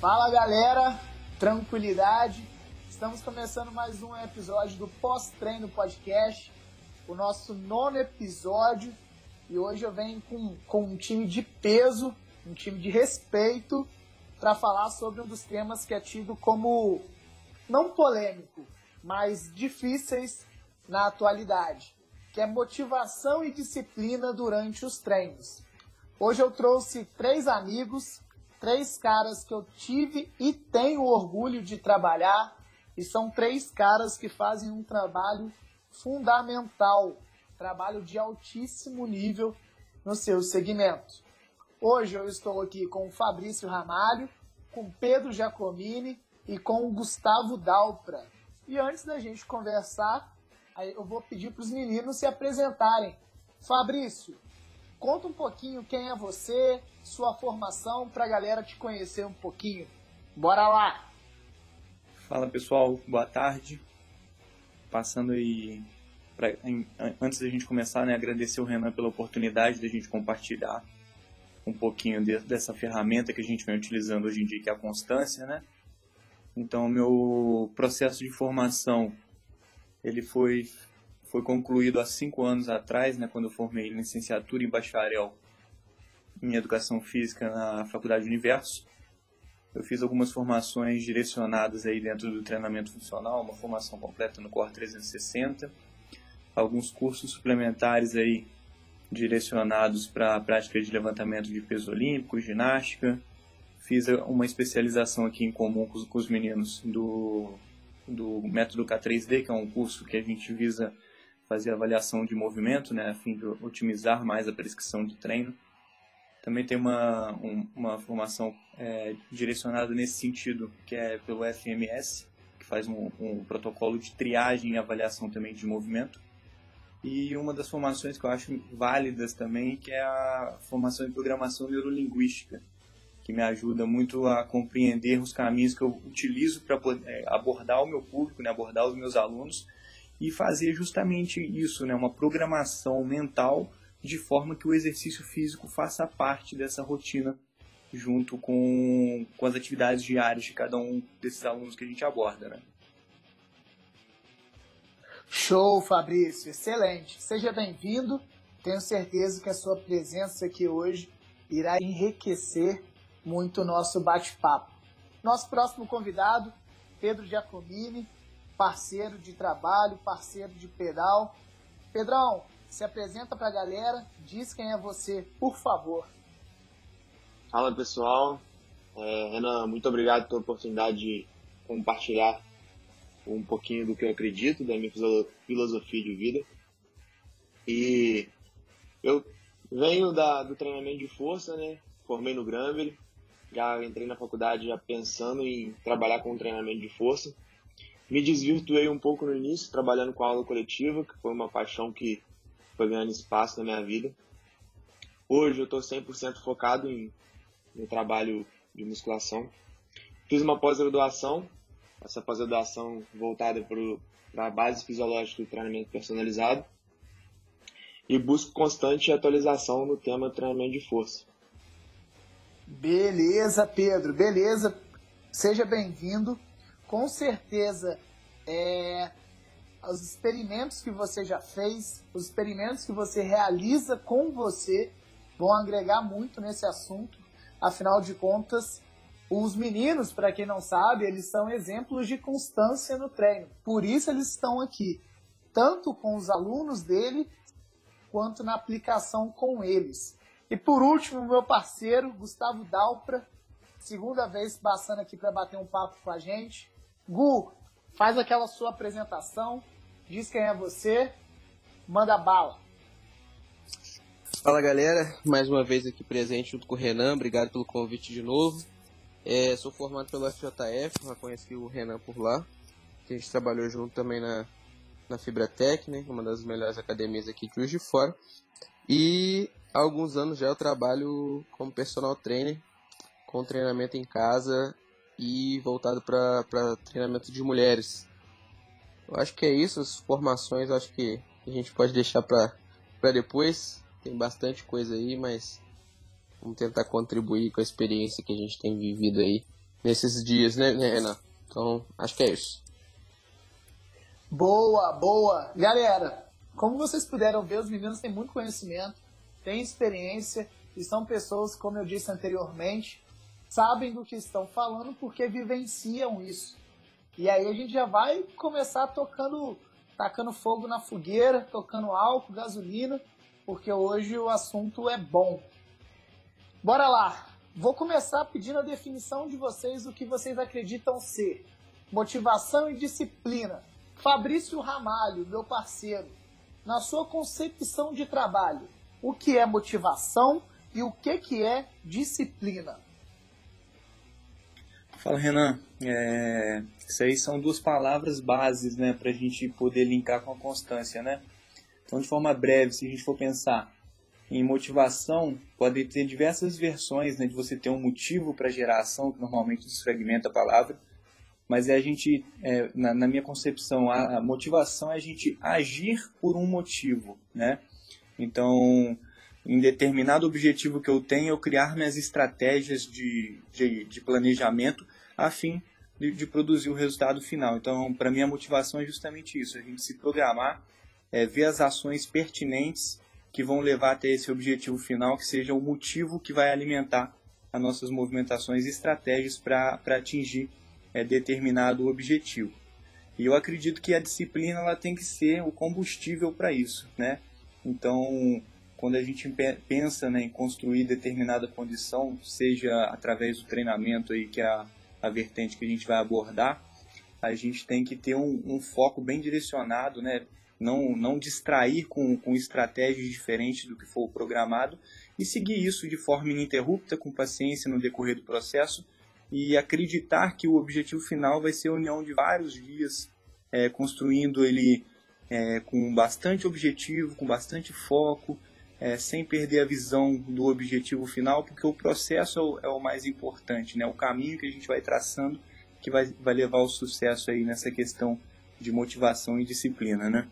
Fala galera, tranquilidade. Estamos começando mais um episódio do Pós-Treino Podcast, o nosso nono episódio. E hoje eu venho com, com um time de peso, um time de respeito, para falar sobre um dos temas que é tido como não polêmico, mas difíceis na atualidade, que é motivação e disciplina durante os treinos. Hoje eu trouxe três amigos, três caras que eu tive e tenho orgulho de trabalhar, e são três caras que fazem um trabalho fundamental, trabalho de altíssimo nível no seu segmento. Hoje eu estou aqui com o Fabrício Ramalho, com Pedro Giacomini e com o Gustavo Dalpra. E antes da gente conversar, eu vou pedir para os meninos se apresentarem. Fabrício, conta um pouquinho quem é você, sua formação, para a galera te conhecer um pouquinho. Bora lá! Fala pessoal, boa tarde. Passando aí, pra, em, antes da gente começar, né, agradecer o Renan pela oportunidade da gente compartilhar um pouquinho de, dessa ferramenta que a gente vem utilizando hoje em dia, que é a constância, né? Então, meu processo de formação, ele foi foi concluído há cinco anos atrás, né, quando eu formei licenciatura em bacharel em Educação Física na Faculdade Universo. Eu fiz algumas formações direcionadas aí dentro do treinamento funcional, uma formação completa no Core 360, alguns cursos suplementares aí direcionados para a prática de levantamento de peso olímpico, ginástica. Fiz uma especialização aqui em comum com os meninos do, do método K3D, que é um curso que a gente visa fazer avaliação de movimento, né, a fim de otimizar mais a prescrição de treino. Também tem uma, um, uma formação é, direcionada nesse sentido, que é pelo FMS, que faz um, um protocolo de triagem e avaliação também de movimento e uma das formações que eu acho válidas também, que é a formação em programação neurolinguística, que me ajuda muito a compreender os caminhos que eu utilizo para é, abordar o meu público, né, abordar os meus alunos e fazer justamente isso, né, uma programação mental de forma que o exercício físico faça parte dessa rotina junto com, com as atividades diárias de cada um desses alunos que a gente aborda, né? Show, Fabrício, excelente. Seja bem-vindo. Tenho certeza que a sua presença aqui hoje irá enriquecer muito o nosso bate-papo. Nosso próximo convidado, Pedro Giacomini, parceiro de trabalho, parceiro de pedal. Pedrão, se apresenta para a galera, diz quem é você, por favor. Fala pessoal, é, Renan, muito obrigado pela oportunidade de compartilhar um pouquinho do que eu acredito, da minha filosofia de vida. E eu venho da, do treinamento de força, né? Formei no Granville, já entrei na faculdade já pensando em trabalhar com treinamento de força. Me desvirtuei um pouco no início, trabalhando com aula coletiva, que foi uma paixão que foi ganhando espaço na minha vida. Hoje eu estou 100% focado em, no trabalho de musculação. Fiz uma pós-graduação essa pós-graduação voltada para a base fisiológica do treinamento personalizado e busco constante atualização no tema treinamento de força. Beleza, Pedro, beleza. Seja bem-vindo. Com certeza, é, os experimentos que você já fez, os experimentos que você realiza com você vão agregar muito nesse assunto. Afinal de contas, os meninos, para quem não sabe, eles são exemplos de constância no treino. Por isso eles estão aqui, tanto com os alunos dele, quanto na aplicação com eles. E por último, meu parceiro, Gustavo Dalpra, segunda vez passando aqui para bater um papo com a gente. Gu, faz aquela sua apresentação, diz quem é você, manda bala. Fala galera, mais uma vez aqui presente junto com o Renan, obrigado pelo convite de novo. É, sou formado pelo FJF, já conheci o Renan por lá. Que a gente trabalhou junto também na, na Fibratec, né, uma das melhores academias aqui de Juiz de Fora. E há alguns anos já eu trabalho como personal trainer, com treinamento em casa e voltado para treinamento de mulheres. Eu acho que é isso, as formações acho que a gente pode deixar para depois. Tem bastante coisa aí, mas Vamos tentar contribuir com a experiência que a gente tem vivido aí nesses dias, né, né, Renan? Então, acho que é isso. Boa, boa. Galera, como vocês puderam ver, os meninos têm muito conhecimento, têm experiência e são pessoas, como eu disse anteriormente, sabem do que estão falando porque vivenciam isso. E aí a gente já vai começar tocando, tacando fogo na fogueira, tocando álcool, gasolina, porque hoje o assunto é bom. Bora lá. Vou começar pedindo a definição de vocês do que vocês acreditam ser motivação e disciplina. Fabrício Ramalho, meu parceiro, na sua concepção de trabalho, o que é motivação e o que, que é disciplina? Fala, Renan. É, isso aí são duas palavras bases né, para a gente poder linkar com a constância. Né? Então, de forma breve, se a gente for pensar em motivação, pode ter diversas versões né, de você ter um motivo para gerar ação, que normalmente desfragmenta a palavra, mas é a gente, é, na, na, minha concepção, a, a, motivação é a gente agir por um motivo, né? Então, em determinado objetivo que eu tenho, eu criar minhas estratégias de, de, de planejamento a fim de, de, produzir o resultado final. Então, para mim, a motivação é justamente isso, a gente se programar, é, ver as ações pertinentes que vão levar até esse objetivo final, que seja o motivo que vai alimentar as nossas movimentações e estratégias para atingir é, determinado objetivo. E eu acredito que a disciplina ela tem que ser o combustível para isso, né? Então, quando a gente pensa né, em construir determinada condição, seja através do treinamento aí que é a, a vertente que a gente vai abordar, a gente tem que ter um, um foco bem direcionado, né? Não, não distrair com, com estratégias diferentes do que for programado e seguir isso de forma ininterrupta, com paciência no decorrer do processo, e acreditar que o objetivo final vai ser a união de vários dias, é, construindo ele é, com bastante objetivo, com bastante foco, é, sem perder a visão do objetivo final, porque o processo é o, é o, mais importante, né? o caminho que a gente vai traçando que vai, vai levar ao sucesso aí nessa questão de motivação e disciplina. Né?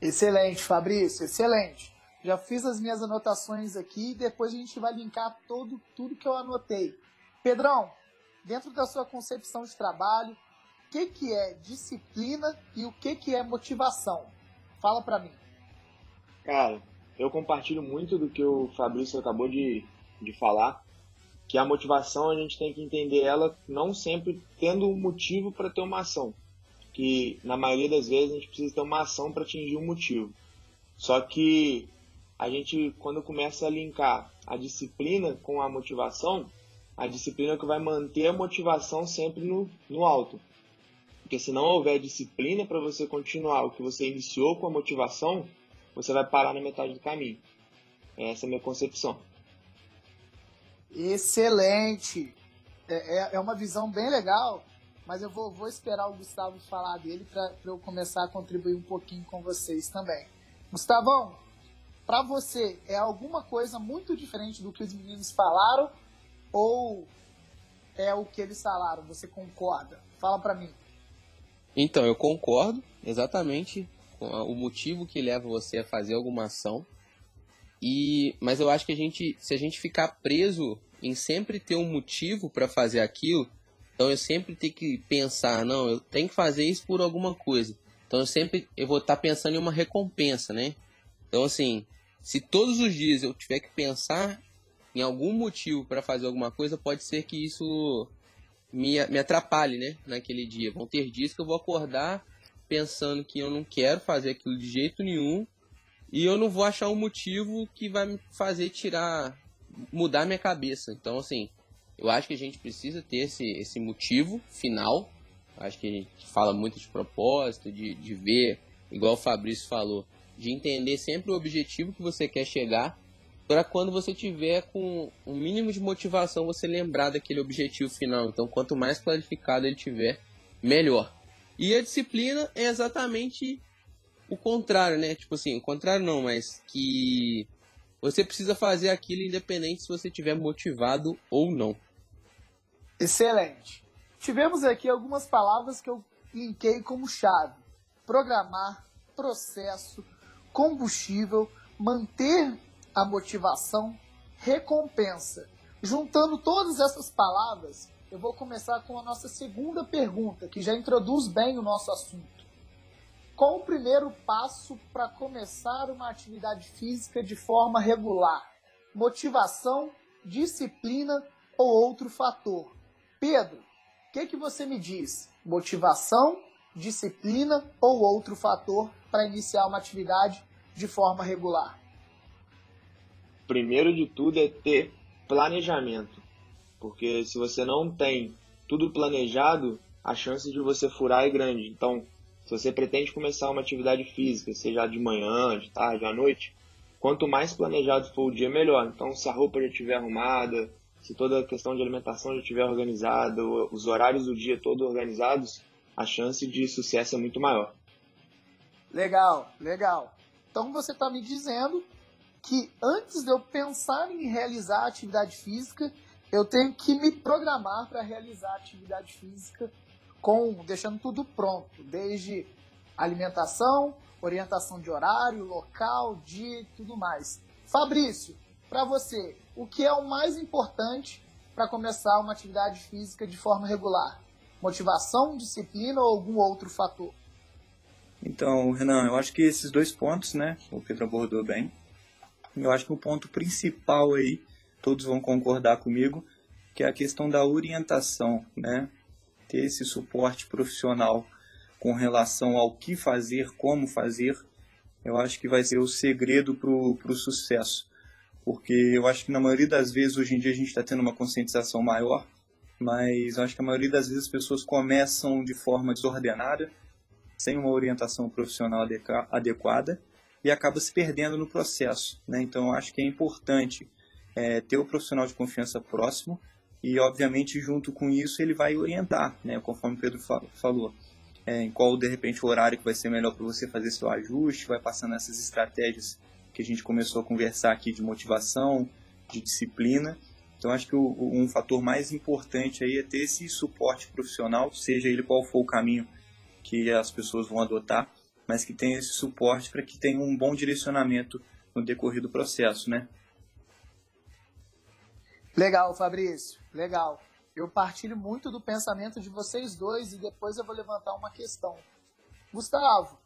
Excelente, Fabrício, excelente. Já fiz as minhas anotações aqui e depois a gente vai linkar todo, tudo que eu anotei. Pedrão, dentro da sua concepção de trabalho, o que, que é disciplina e o que, que é motivação? Fala para mim. Cara, eu compartilho muito do que o Fabrício acabou de, de falar, que a motivação a gente tem que entender ela não sempre tendo um motivo para ter uma ação, que na maioria das vezes a gente precisa ter uma ação para atingir um motivo. Só que a gente, quando começa a linkar a disciplina com a motivação, a disciplina que vai manter a motivação sempre no, no alto. Porque se não houver disciplina para você continuar o que você iniciou com a motivação, você vai parar na metade do caminho. Essa é a minha concepção. Excelente! É, é, é uma visão bem legal, mas eu vou, vou esperar o Gustavo falar dele para eu começar a contribuir um pouquinho com vocês também. Gustavão, para você é alguma coisa muito diferente do que os meninos falaram ou é o que eles falaram? Você concorda? Fala para mim. Então, eu concordo exatamente o motivo que leva você a fazer alguma ação. E, mas eu acho que a gente, se a gente ficar preso em sempre ter um motivo para fazer aquilo, então eu sempre tenho que pensar, não, eu tenho que fazer isso por alguma coisa. Então eu sempre eu vou estar tá pensando em uma recompensa, né? Então assim, se todos os dias eu tiver que pensar em algum motivo para fazer alguma coisa, pode ser que isso me, me atrapalhe, né? Naquele dia. Vão ter dias que eu vou acordar pensando que eu não quero fazer aquilo de jeito nenhum e eu não vou achar um motivo que vai me fazer tirar, mudar minha cabeça. Então, assim, eu acho que a gente precisa ter esse, esse motivo final. Acho que a gente fala muito de propósito, de, de ver, igual o Fabrício falou, de entender sempre o objetivo que você quer chegar para quando você tiver com um mínimo de motivação você lembrar daquele objetivo final. Então, quanto mais clarificado ele tiver, melhor. E a disciplina é exatamente o contrário, né? Tipo assim, o contrário não, mas que você precisa fazer aquilo independente se você estiver motivado ou não. Excelente. Tivemos aqui algumas palavras que eu linkei como chave: programar, processo, combustível, manter a motivação, recompensa. Juntando todas essas palavras, eu vou começar com a nossa segunda pergunta, que já introduz bem o nosso assunto. Qual o primeiro passo para começar uma atividade física de forma regular? Motivação, disciplina ou outro fator? Pedro, o que, que você me diz? Motivação, disciplina ou outro fator para iniciar uma atividade de forma regular? Primeiro de tudo é ter planejamento, porque se você não tem tudo planejado, a chance de você furar é grande. Então, se você pretende começar uma atividade física, seja de manhã, de tarde, à noite, quanto mais planejado for o dia, melhor. Então, se a roupa já estiver arrumada, se toda a questão de alimentação já estiver organizada, os horários do dia todos organizados, a chance de sucesso é muito maior. Legal, legal. Então você está me dizendo que antes de eu pensar em realizar atividade física, eu tenho que me programar para realizar atividade física com deixando tudo pronto, desde alimentação, orientação de horário, local, dia e tudo mais. Fabrício, para você, o que é o mais importante para começar uma atividade física de forma regular? Motivação, disciplina ou algum outro fator? Então, Renan, eu acho que esses dois pontos, né, o Pedro abordou bem. Eu acho que o ponto principal aí, todos vão concordar comigo, que é a questão da orientação, né? Ter esse suporte profissional com relação ao que fazer, como fazer, eu acho que vai ser o segredo para o sucesso. Porque eu acho que na maioria das vezes, hoje em dia, a gente está tendo uma conscientização maior, mas eu acho que a maioria das vezes as pessoas começam de forma desordenada, sem uma orientação profissional adequada, e acaba se perdendo no processo. Né? Então, eu acho que é importante é, ter o profissional de confiança próximo e, obviamente, junto com isso, ele vai orientar, né? conforme o Pedro falou, é, em qual, de repente, o horário que vai ser melhor para você fazer seu ajuste, vai passando essas estratégias que a gente começou a conversar aqui de motivação, de disciplina. Então, acho que o, um fator mais importante aí é ter esse suporte profissional, seja ele qual for o caminho que as pessoas vão adotar, mas que tenha esse suporte para que tenha um bom direcionamento no decorrer do processo, né? Legal, Fabrício, legal. Eu partilho muito do pensamento de vocês dois e depois eu vou levantar uma questão. Gustavo,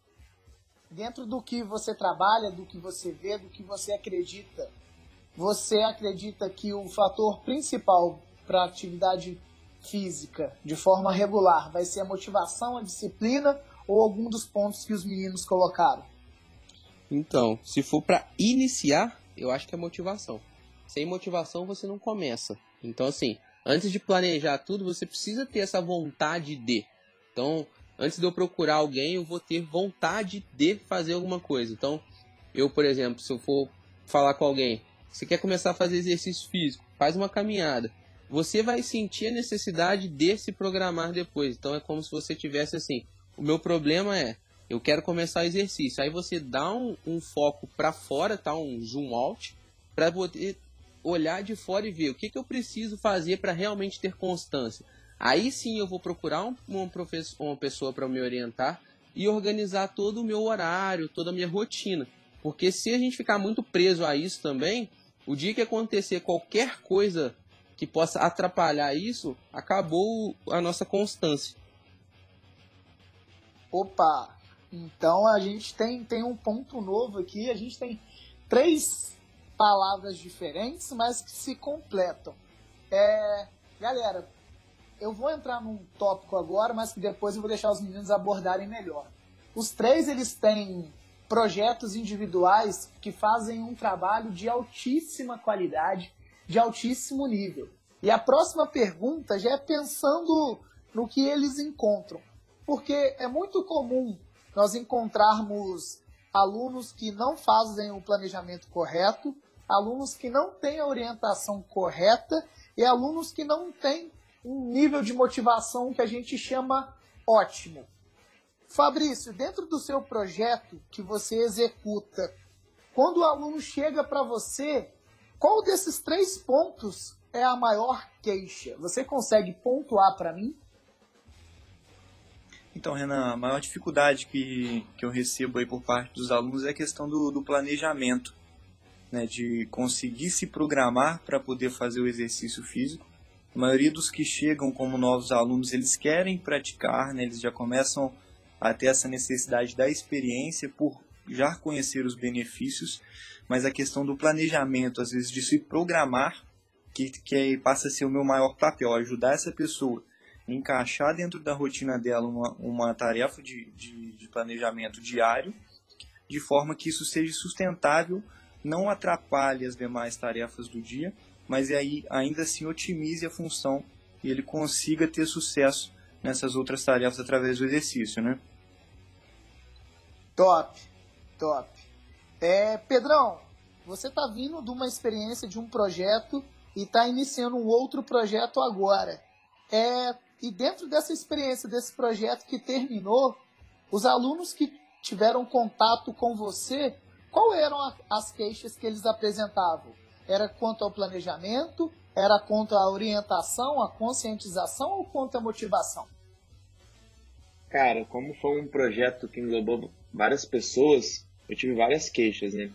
dentro do que você trabalha, do que você vê, do que você acredita, você acredita que o fator principal para a atividade física de forma regular vai ser a motivação, a disciplina ou algum dos pontos que os meninos colocaram? Então, se for para iniciar, eu acho que é motivação. Sem motivação você não começa. Então, assim, antes de planejar tudo, você precisa ter essa vontade de. Então, antes de eu procurar alguém, eu vou ter vontade de fazer alguma coisa. Então, eu, por exemplo, se eu for falar com alguém, você quer começar a fazer exercício físico, faz uma caminhada. Você vai sentir a necessidade de se programar depois. Então, é como se você tivesse assim: o meu problema é, eu quero começar exercício. Aí você dá um, um foco para fora, tá? Um zoom out, para poder olhar de fora e ver o que, que eu preciso fazer para realmente ter constância. Aí sim eu vou procurar um, uma, uma pessoa para me orientar e organizar todo o meu horário, toda a minha rotina. Porque se a gente ficar muito preso a isso também, o dia que acontecer qualquer coisa que possa atrapalhar isso, acabou a nossa constância. Opa! Então a gente tem, tem um ponto novo aqui. A gente tem três palavras diferentes, mas que se completam. É, galera, eu vou entrar num tópico agora, mas que depois eu vou deixar os meninos abordarem melhor. Os três eles têm projetos individuais que fazem um trabalho de altíssima qualidade, de altíssimo nível. E a próxima pergunta já é pensando no que eles encontram porque é muito comum nós encontrarmos alunos que não fazem o planejamento correto, alunos que não têm a orientação correta e alunos que não têm um nível de motivação que a gente chama ótimo. Fabrício, dentro do seu projeto que você executa, quando o aluno chega para você, qual desses três pontos é a maior queixa? Você consegue pontuar para mim? Então, Renan, a maior dificuldade que, que eu recebo aí por parte dos alunos é a questão do, do planejamento. Né, de conseguir se programar para poder fazer o exercício físico. A maioria dos que chegam como novos alunos, eles querem praticar, né, eles já começam a ter essa necessidade da experiência por já conhecer os benefícios, mas a questão do planejamento, às vezes de se programar, que, que passa a ser o meu maior papel, ajudar essa pessoa a encaixar dentro da rotina dela uma, uma tarefa de, de, de planejamento diário, de forma que isso seja sustentável, não atrapalhe as demais tarefas do dia, mas aí ainda assim otimize a função e ele consiga ter sucesso nessas outras tarefas através do exercício, né? Top, top. É, Pedrão, você está vindo de uma experiência de um projeto e está iniciando um outro projeto agora. É, e dentro dessa experiência, desse projeto que terminou, os alunos que tiveram contato com você, qual eram as queixas que eles apresentavam? Era quanto ao planejamento? Era quanto à orientação, à conscientização ou quanto à motivação? Cara, como foi um projeto que englobou várias pessoas, eu tive várias queixas, né?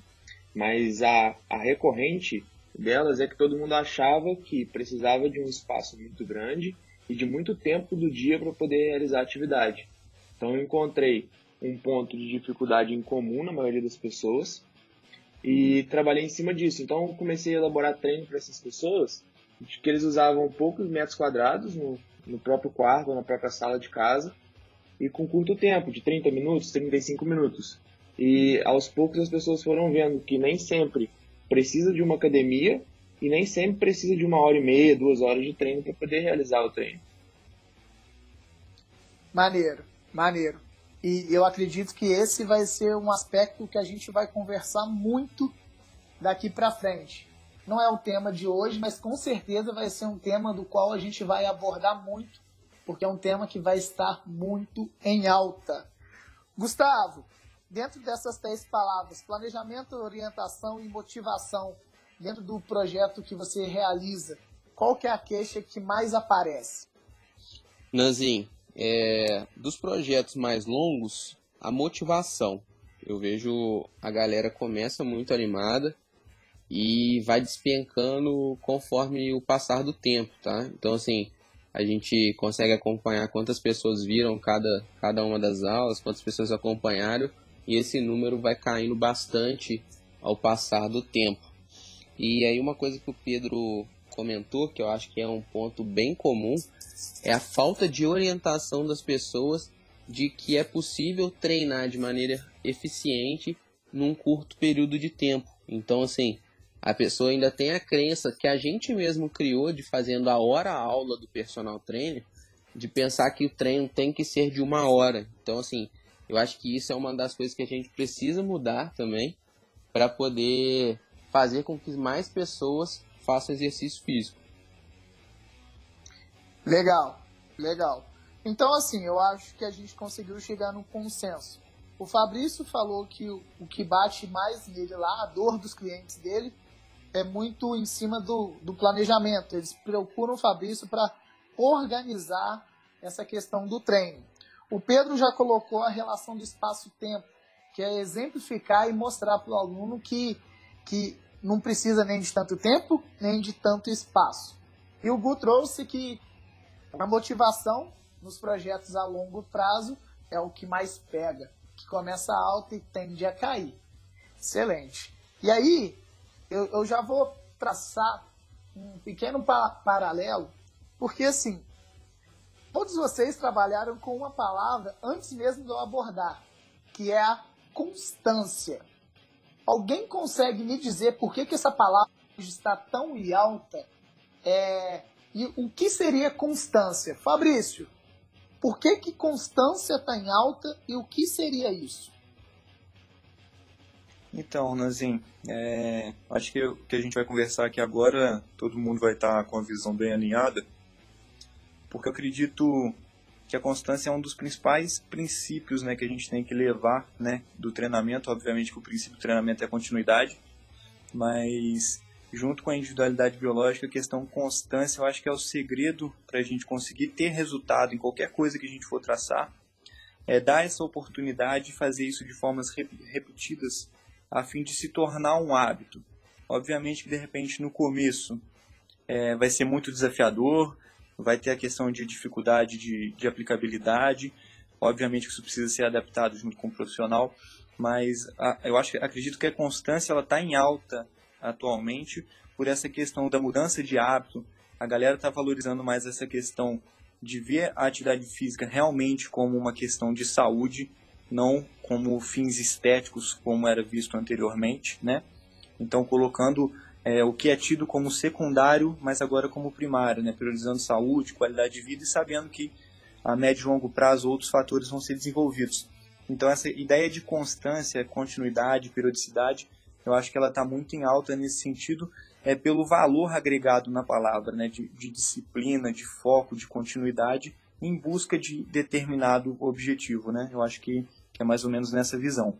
Mas a, a recorrente delas é que todo mundo achava que precisava de um espaço muito grande e de muito tempo do dia para poder realizar a atividade. Então eu encontrei um ponto de dificuldade em comum na maioria das pessoas e trabalhei em cima disso. Então comecei a elaborar treino para essas pessoas, de que eles usavam poucos metros quadrados no, no próprio quarto na própria sala de casa e com curto tempo, de 30 minutos, 35 minutos. E aos poucos as pessoas foram vendo que nem sempre precisa de uma academia e nem sempre precisa de uma hora e meia, duas horas de treino para poder realizar o treino. Maneiro, maneiro. E eu acredito que esse vai ser um aspecto que a gente vai conversar muito daqui para frente. Não é o tema de hoje, mas com certeza vai ser um tema do qual a gente vai abordar muito porque é um tema que vai estar muito em alta. Gustavo, dentro dessas três palavras, planejamento, orientação e motivação, dentro do projeto que você realiza, qual que é a queixa que mais aparece? Nanzinho, é, dos projetos mais longos, a motivação. Eu vejo a galera começa muito animada e vai despencando conforme o passar do tempo, tá? Então, assim, a gente consegue acompanhar quantas pessoas viram cada, cada uma das aulas, quantas pessoas acompanharam, e esse número vai caindo bastante ao passar do tempo. E aí uma coisa que o Pedro comentou, que eu acho que é um ponto bem comum, é a falta de orientação das pessoas de que é possível treinar de maneira eficiente num curto período de tempo. Então, assim, a pessoa ainda tem a crença que a gente mesmo criou de fazendo a hora aula do personal trainer, de pensar que o treino tem que ser de uma hora. Então, assim, eu acho que isso é uma das coisas que a gente precisa mudar também para poder fazer com que mais pessoas façam exercício físico. Legal, legal. Então, assim, eu acho que a gente conseguiu chegar num consenso. O Fabrício falou que o, o que bate mais nele lá, a dor dos clientes dele, é muito em cima do, do planejamento. Eles procuram o Fabrício para organizar essa questão do treino. O Pedro já colocou a relação do espaço-tempo, que é exemplificar e mostrar para o aluno que, que não precisa nem de tanto tempo, nem de tanto espaço. E o Gu trouxe que a motivação nos projetos a longo prazo é o que mais pega, que começa alto e tende a cair. Excelente. E aí, eu, eu já vou traçar um pequeno pa paralelo, porque assim, todos vocês trabalharam com uma palavra antes mesmo de eu abordar, que é a constância. Alguém consegue me dizer por que, que essa palavra está tão em alta? É, e o que seria constância? Fabrício, por que, que constância está em alta e o que seria isso? Então, Nanzinho, é, acho que o que a gente vai conversar aqui agora, todo mundo vai estar com a visão bem alinhada, porque eu acredito que a constância é um dos principais princípios né, que a gente tem que levar né, do treinamento. Obviamente que o princípio do treinamento é continuidade, mas junto com a individualidade biológica, a questão constância eu acho que é o segredo para a gente conseguir ter resultado em qualquer coisa que a gente for traçar. É dar essa oportunidade de fazer isso de formas repetidas a fim de se tornar um hábito. Obviamente que de repente no começo é, vai ser muito desafiador, vai ter a questão de dificuldade de, de aplicabilidade. Obviamente que isso precisa ser adaptado junto com o profissional, mas a, eu acho, acredito que a constância ela está em alta atualmente por essa questão da mudança de hábito. A galera está valorizando mais essa questão de ver a atividade física realmente como uma questão de saúde, não como fins estéticos como era visto anteriormente, né? Então colocando é, o que é tido como secundário, mas agora como primário, né? priorizando saúde, qualidade de vida e sabendo que a médio e longo prazo outros fatores vão ser desenvolvidos. Então essa ideia de constância, continuidade, periodicidade, eu acho que ela está muito em alta nesse sentido, é pelo valor agregado na palavra, né? de, de disciplina, de foco, de continuidade, em busca de determinado objetivo. Né? Eu acho que, é mais ou menos nessa visão.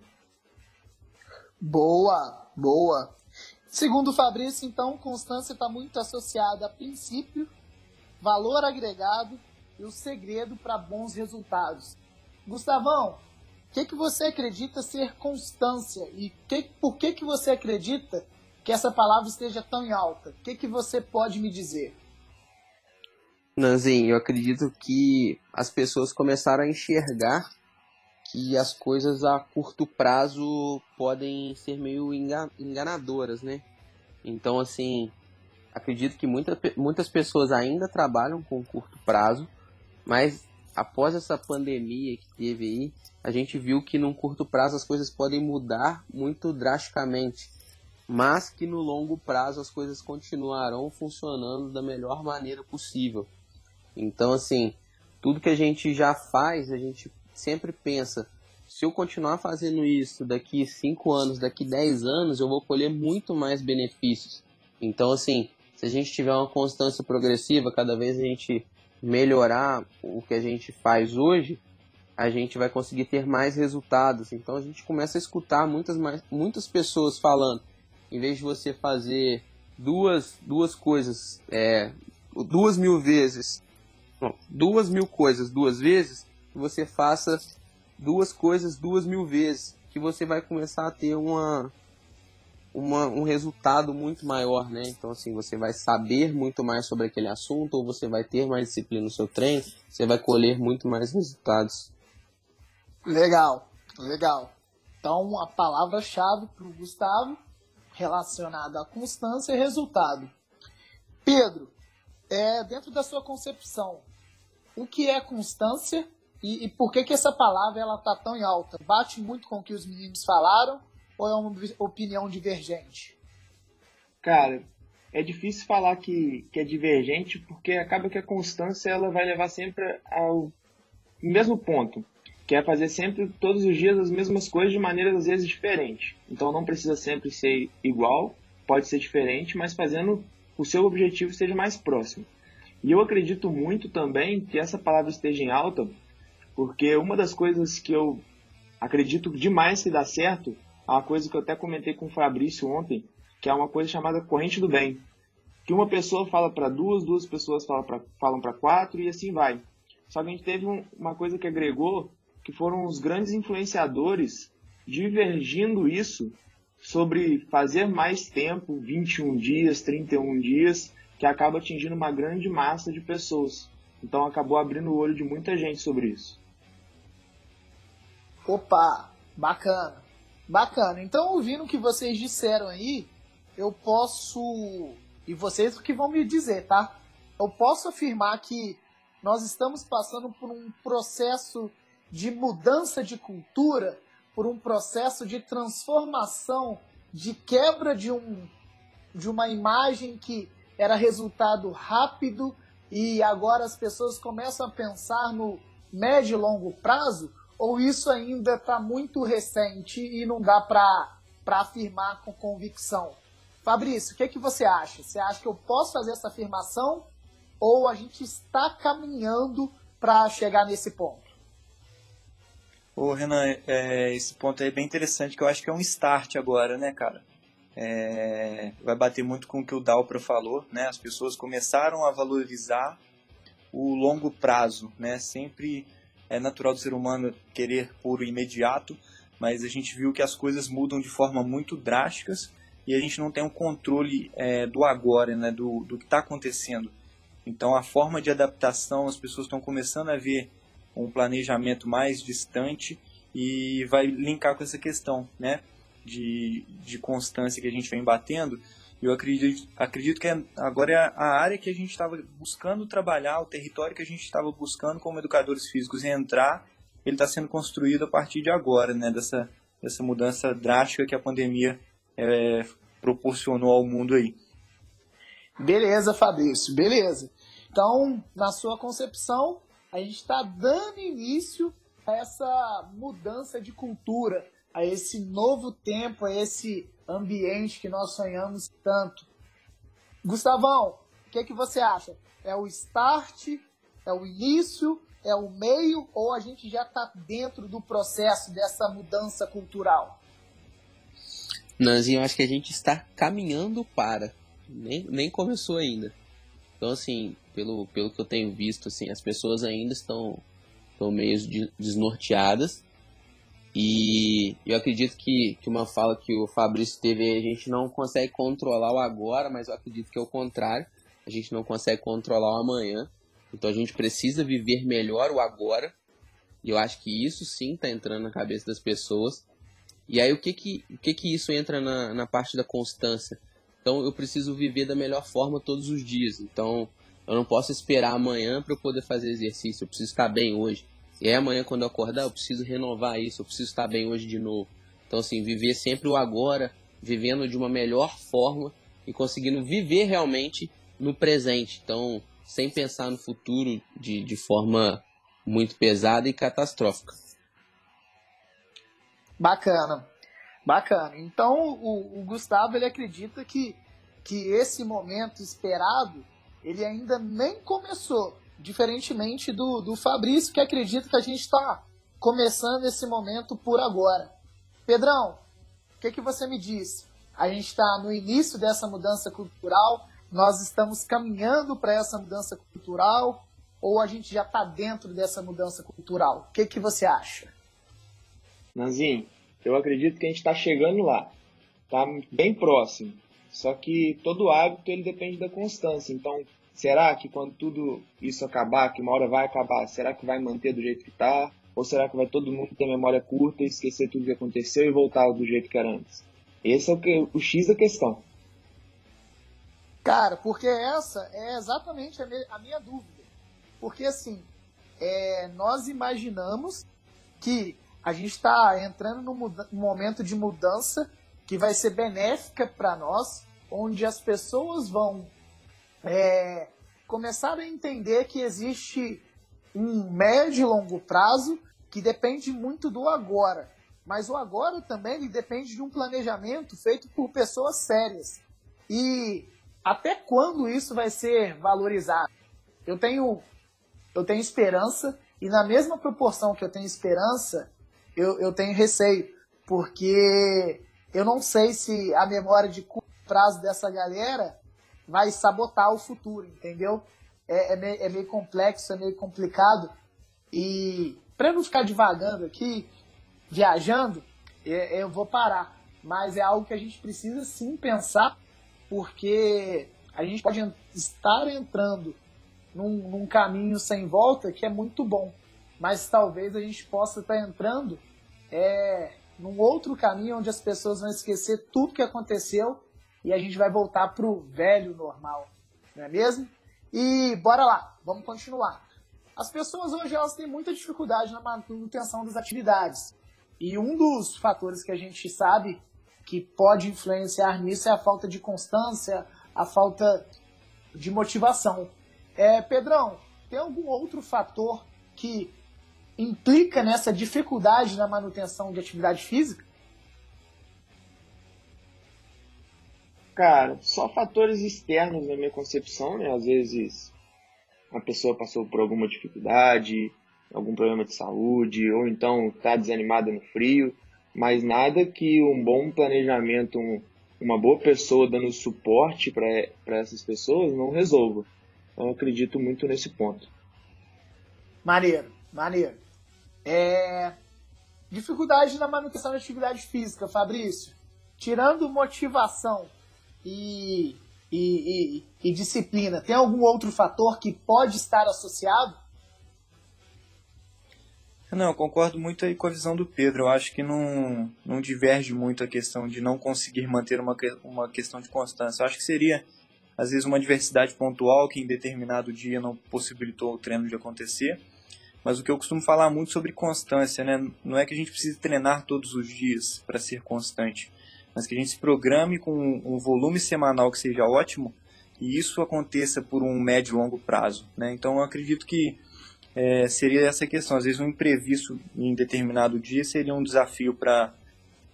Boa, boa. Segundo Fabrício, então, constância está muito associada a princípio, valor agregado e o segredo para bons resultados. Gustavão, o que, que você acredita ser constância e que, por que, que você acredita que essa palavra esteja tão em alta? O que, que você pode me dizer? Nanzinho, eu acredito que as pessoas começaram a enxergar que as coisas a curto prazo podem ser meio enganadoras, né? Então, assim, acredito que muita, muitas pessoas ainda trabalham com curto prazo, mas após essa pandemia que teve aí, a gente viu que num curto prazo as coisas podem mudar muito drasticamente, mas que no longo prazo as coisas continuarão funcionando da melhor maneira possível. Então, assim, tudo que a gente já faz, a gente sempre pensa, se eu continuar fazendo isso daqui 5 anos, daqui 10 anos, eu vou colher muito mais benefícios. Então, assim, se a gente tiver uma constância progressiva, cada vez a gente melhorar o que a gente faz hoje, a gente vai conseguir ter mais resultados. Então a gente começa a escutar muitas, mais, muitas pessoas falando, em vez de você fazer duas, duas coisas, é, duas mil vezes, duas mil coisas duas vezes, você faça duas coisas duas mil vezes, que você vai começar a ter uma, uma, um resultado muito maior, né? Então, assim, você vai saber muito mais sobre aquele assunto, ou você vai ter mais disciplina no seu treino, você vai colher muito mais resultados. Legal, legal. Então, a palavra-chave para o Gustavo relacionada à constância e resultado. Pedro, é, dentro da sua concepção, o que é constância e, e por que, que essa palavra ela tá tão em alta? Bate muito com o que os meninos falaram ou é uma opinião divergente? Cara, é difícil falar que, que é divergente porque acaba que a constância ela vai levar sempre ao mesmo ponto, que é fazer sempre todos os dias as mesmas coisas de maneiras às vezes diferentes. Então não precisa sempre ser igual, pode ser diferente, mas fazendo o seu objetivo seja mais próximo. E eu acredito muito também que essa palavra esteja em alta porque uma das coisas que eu acredito demais que dá certo uma coisa que eu até comentei com o Fabrício ontem, que é uma coisa chamada corrente do bem. Que uma pessoa fala para duas, duas pessoas falam para quatro e assim vai. Só que a gente teve um, uma coisa que agregou, que foram os grandes influenciadores divergindo isso sobre fazer mais tempo, 21 dias, 31 dias, que acaba atingindo uma grande massa de pessoas. Então acabou abrindo o olho de muita gente sobre isso. Opa, bacana. Bacana. Então, ouvindo o que vocês disseram aí, eu posso. E vocês que vão me dizer, tá? Eu posso afirmar que nós estamos passando por um processo de mudança de cultura, por um processo de transformação, de quebra de, um, de uma imagem que era resultado rápido e agora as pessoas começam a pensar no médio e longo prazo ou isso ainda está muito recente e não dá para afirmar com convicção? Fabrício, o que, é que você acha? Você acha que eu posso fazer essa afirmação ou a gente está caminhando para chegar nesse ponto? Ô, Renan, é, esse ponto aí é bem interessante, que eu acho que é um start agora, né, cara? É, vai bater muito com o que o Dalpra falou, né? As pessoas começaram a valorizar o longo prazo, né? Sempre é natural do ser humano querer puro imediato, mas a gente viu que as coisas mudam de forma muito drásticas e a gente não tem um controle é, do agora, né, do, do que está acontecendo. Então a forma de adaptação, as pessoas estão começando a ver um planejamento mais distante e vai linkar com essa questão, né, de, de constância que a gente vem batendo. Eu acredito, acredito que é, agora é a área que a gente estava buscando trabalhar, o território que a gente estava buscando como educadores físicos entrar, ele está sendo construído a partir de agora, né, dessa, dessa mudança drástica que a pandemia é, proporcionou ao mundo aí. Beleza, Fabrício, beleza. Então, na sua concepção, a gente está dando início a essa mudança de cultura, a esse novo tempo, a esse ambiente que nós sonhamos tanto. Gustavão, o que, é que você acha? É o start? É o início? É o meio? Ou a gente já está dentro do processo dessa mudança cultural? Nanzinho, eu acho que a gente está caminhando para. Nem, nem começou ainda. Então, assim, pelo, pelo que eu tenho visto, assim, as pessoas ainda estão, estão meio desnorteadas. E eu acredito que, que uma fala que o Fabrício teve, a gente não consegue controlar o agora, mas eu acredito que é o contrário. A gente não consegue controlar o amanhã. Então a gente precisa viver melhor o agora. E eu acho que isso sim está entrando na cabeça das pessoas. E aí o que que, o que, que isso entra na, na parte da constância? Então eu preciso viver da melhor forma todos os dias. Então eu não posso esperar amanhã para eu poder fazer exercício. Eu preciso estar bem hoje. E aí amanhã quando eu acordar eu preciso renovar isso. Eu preciso estar bem hoje de novo. Então assim viver sempre o agora, vivendo de uma melhor forma e conseguindo viver realmente no presente. Então sem pensar no futuro de, de forma muito pesada e catastrófica. Bacana, bacana. Então o, o, Gustavo ele acredita que, que esse momento esperado ele ainda nem começou, diferentemente do, do Fabrício que acredita que a gente está começando esse momento por agora. Pedrão, o que, que você me diz? A gente está no início dessa mudança cultural, nós estamos caminhando para essa mudança cultural ou a gente já está dentro dessa mudança cultural? O que, que você acha? Nanzinho, eu acredito que a gente está chegando lá, está bem próximo. Só que todo hábito ele depende da constância. Então, será que quando tudo isso acabar, que uma hora vai acabar, será que vai manter do jeito que está? Ou será que vai todo mundo ter memória curta, esquecer tudo que aconteceu e voltar do jeito que era antes? Esse é o, que, o X da questão. Cara, porque essa é exatamente a, me, a minha dúvida. Porque assim, é, nós imaginamos que a gente está entrando num momento de mudança que vai ser benéfica para nós, onde as pessoas vão é, começar a entender que existe um médio e longo prazo que depende muito do agora. Mas o agora também depende de um planejamento feito por pessoas sérias. E até quando isso vai ser valorizado? Eu tenho, eu tenho esperança, e na mesma proporção que eu tenho esperança, eu, eu tenho receio, porque eu não sei se a memória de curto prazo dessa galera vai sabotar o futuro, entendeu? É, é, meio, é meio complexo, é meio complicado. E para não ficar divagando aqui, viajando, eu vou parar. Mas é algo que a gente precisa sim pensar, porque a gente pode estar entrando num, num caminho sem volta que é muito bom mas talvez a gente possa estar entrando é, num outro caminho onde as pessoas vão esquecer tudo que aconteceu e a gente vai voltar para o velho normal, não é mesmo? E bora lá, vamos continuar. As pessoas hoje elas têm muita dificuldade na manutenção das atividades e um dos fatores que a gente sabe que pode influenciar nisso é a falta de constância, a falta de motivação. É, Pedrão, tem algum outro fator que implica nessa dificuldade na manutenção de atividade física? Cara, só fatores externos na minha concepção, né? Às vezes a pessoa passou por alguma dificuldade, algum problema de saúde, ou então está desanimada no frio, mas nada que um bom planejamento, um, uma boa pessoa dando suporte para essas pessoas não resolva. Então eu acredito muito nesse ponto. Maneiro, maneiro. É... Dificuldade na manutenção da atividade física, Fabrício. tirando motivação e, e, e, e disciplina, tem algum outro fator que pode estar associado? Não, eu concordo muito aí com a visão do Pedro. Eu acho que não, não diverge muito a questão de não conseguir manter uma, uma questão de constância. Eu acho que seria, às vezes, uma diversidade pontual que em determinado dia não possibilitou o treino de acontecer. Mas o que eu costumo falar muito sobre constância, né? Não é que a gente precise treinar todos os dias para ser constante, mas que a gente se programe com um volume semanal que seja ótimo e isso aconteça por um médio e longo prazo, né? Então eu acredito que é, seria essa questão. Às vezes um imprevisto em determinado dia seria um desafio para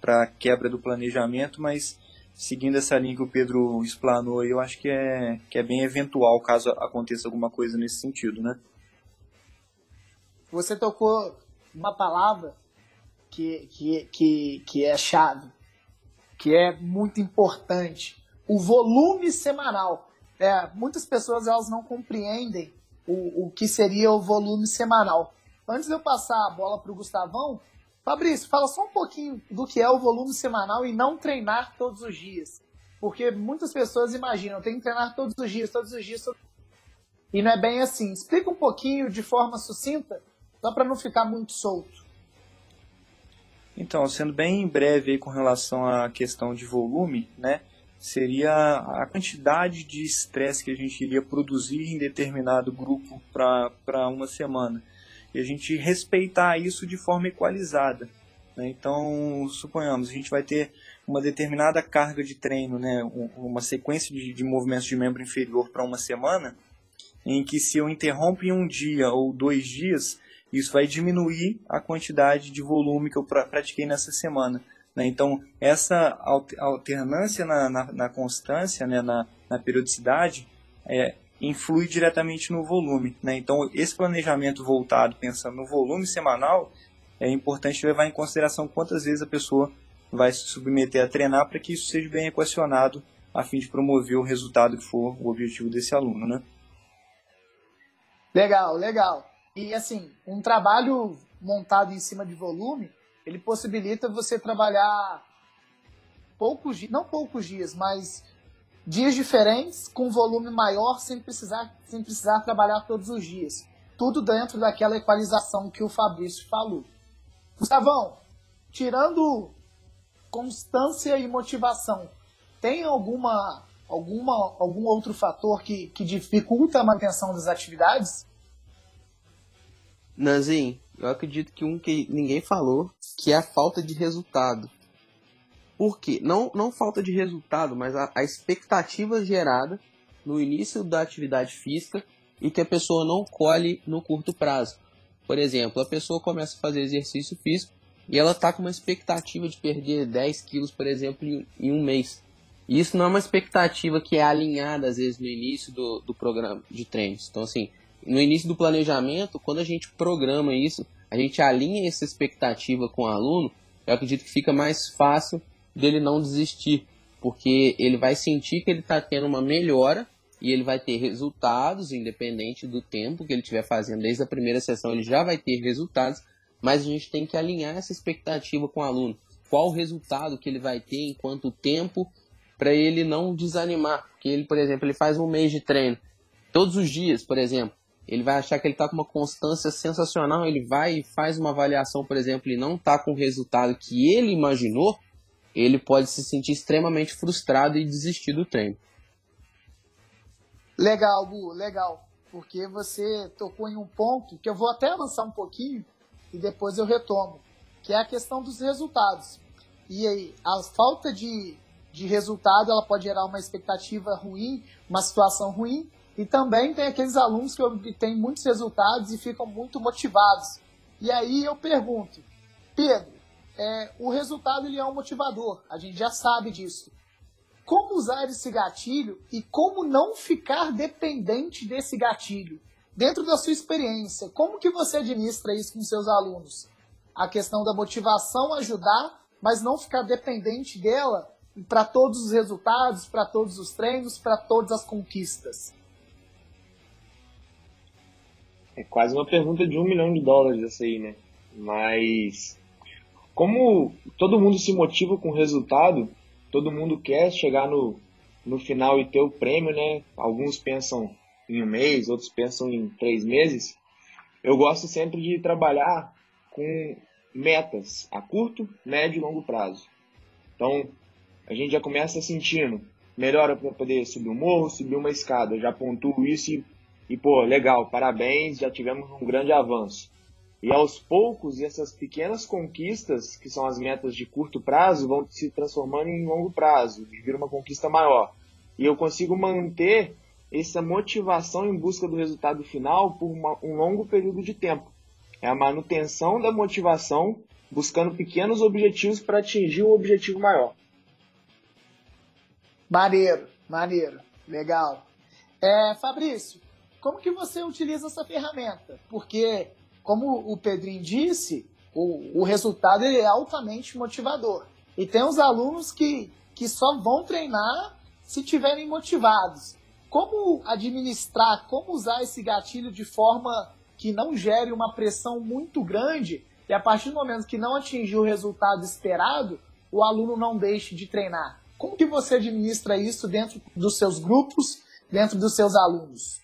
a quebra do planejamento, mas seguindo essa linha que o Pedro explanou, eu acho que é, que é bem eventual caso aconteça alguma coisa nesse sentido, né? Você tocou uma palavra que, que, que, que é chave, que é muito importante, o volume semanal. É, muitas pessoas elas não compreendem o, o que seria o volume semanal. Antes de eu passar a bola para o Gustavão, Fabrício, fala só um pouquinho do que é o volume semanal e não treinar todos os dias. Porque muitas pessoas imaginam, tem que treinar todos os dias, todos os dias. Todos... E não é bem assim. Explica um pouquinho de forma sucinta, só para não ficar muito solto. Então, sendo bem breve com relação à questão de volume, né? seria a quantidade de estresse que a gente iria produzir em determinado grupo para uma semana. E a gente respeitar isso de forma equalizada. Né? Então, suponhamos, a gente vai ter uma determinada carga de treino, né? uma sequência de, de movimentos de membro inferior para uma semana, em que se eu interrompo em um dia ou dois dias, isso vai diminuir a quantidade de volume que eu pratiquei nessa semana. Né? Então, essa alternância na, na, na constância, né? na, na periodicidade, é, influi diretamente no volume. Né? Então, esse planejamento voltado, pensando no volume semanal, é importante levar em consideração quantas vezes a pessoa vai se submeter a treinar para que isso seja bem equacionado a fim de promover o resultado que for o objetivo desse aluno, né? Legal, legal. E assim, um trabalho montado em cima de volume, ele possibilita você trabalhar poucos dias, não poucos dias, mas dias diferentes com volume maior sem precisar, sem precisar trabalhar todos os dias. Tudo dentro daquela equalização que o Fabrício falou. Gustavão, tirando constância e motivação, tem alguma, alguma, algum outro fator que, que dificulta a manutenção das atividades? Nanzinho, eu acredito que um que ninguém falou, que é a falta de resultado. Por quê? Não, não falta de resultado, mas a, a expectativa gerada no início da atividade física e que a pessoa não colhe no curto prazo. Por exemplo, a pessoa começa a fazer exercício físico e ela está com uma expectativa de perder 10 quilos, por exemplo, em um mês. E isso não é uma expectativa que é alinhada, às vezes, no início do, do programa de treinos. Então, assim, no início do planejamento, quando a gente programa isso, a gente alinha essa expectativa com o aluno, eu acredito que fica mais fácil dele não desistir, porque ele vai sentir que ele está tendo uma melhora e ele vai ter resultados, independente do tempo que ele estiver fazendo. Desde a primeira sessão ele já vai ter resultados, mas a gente tem que alinhar essa expectativa com o aluno. Qual o resultado que ele vai ter em quanto tempo para ele não desanimar. Porque ele, por exemplo, ele faz um mês de treino todos os dias, por exemplo ele vai achar que ele está com uma constância sensacional, ele vai e faz uma avaliação, por exemplo, e não está com o resultado que ele imaginou, ele pode se sentir extremamente frustrado e desistir do treino. Legal, Bu, legal. Porque você tocou em um ponto que eu vou até avançar um pouquinho e depois eu retomo, que é a questão dos resultados. E aí, a falta de, de resultado ela pode gerar uma expectativa ruim, uma situação ruim, e também tem aqueles alunos que têm muitos resultados e ficam muito motivados. E aí eu pergunto, Pedro, é, o resultado ele é um motivador, a gente já sabe disso. Como usar esse gatilho e como não ficar dependente desse gatilho? Dentro da sua experiência, como que você administra isso com seus alunos? A questão da motivação ajudar, mas não ficar dependente dela para todos os resultados, para todos os treinos, para todas as conquistas. É quase uma pergunta de um milhão de dólares essa aí, né? Mas como todo mundo se motiva com o resultado, todo mundo quer chegar no, no final e ter o prêmio, né? Alguns pensam em um mês, outros pensam em três meses. Eu gosto sempre de trabalhar com metas a curto, médio e longo prazo. Então, a gente já começa sentindo melhora para poder subir um morro, subir uma escada. Eu já pontuo isso e, e, pô, legal, parabéns, já tivemos um grande avanço. E aos poucos, essas pequenas conquistas, que são as metas de curto prazo, vão se transformando em longo prazo, e vira uma conquista maior. E eu consigo manter essa motivação em busca do resultado final por uma, um longo período de tempo. É a manutenção da motivação, buscando pequenos objetivos para atingir um objetivo maior. Maneiro, maneiro, legal. É, Fabrício, como que você utiliza essa ferramenta? Porque, como o Pedrinho disse, o, o resultado é altamente motivador. E tem os alunos que, que só vão treinar se tiverem motivados. Como administrar, como usar esse gatilho de forma que não gere uma pressão muito grande e a partir do momento que não atingir o resultado esperado, o aluno não deixe de treinar? Como que você administra isso dentro dos seus grupos, dentro dos seus alunos?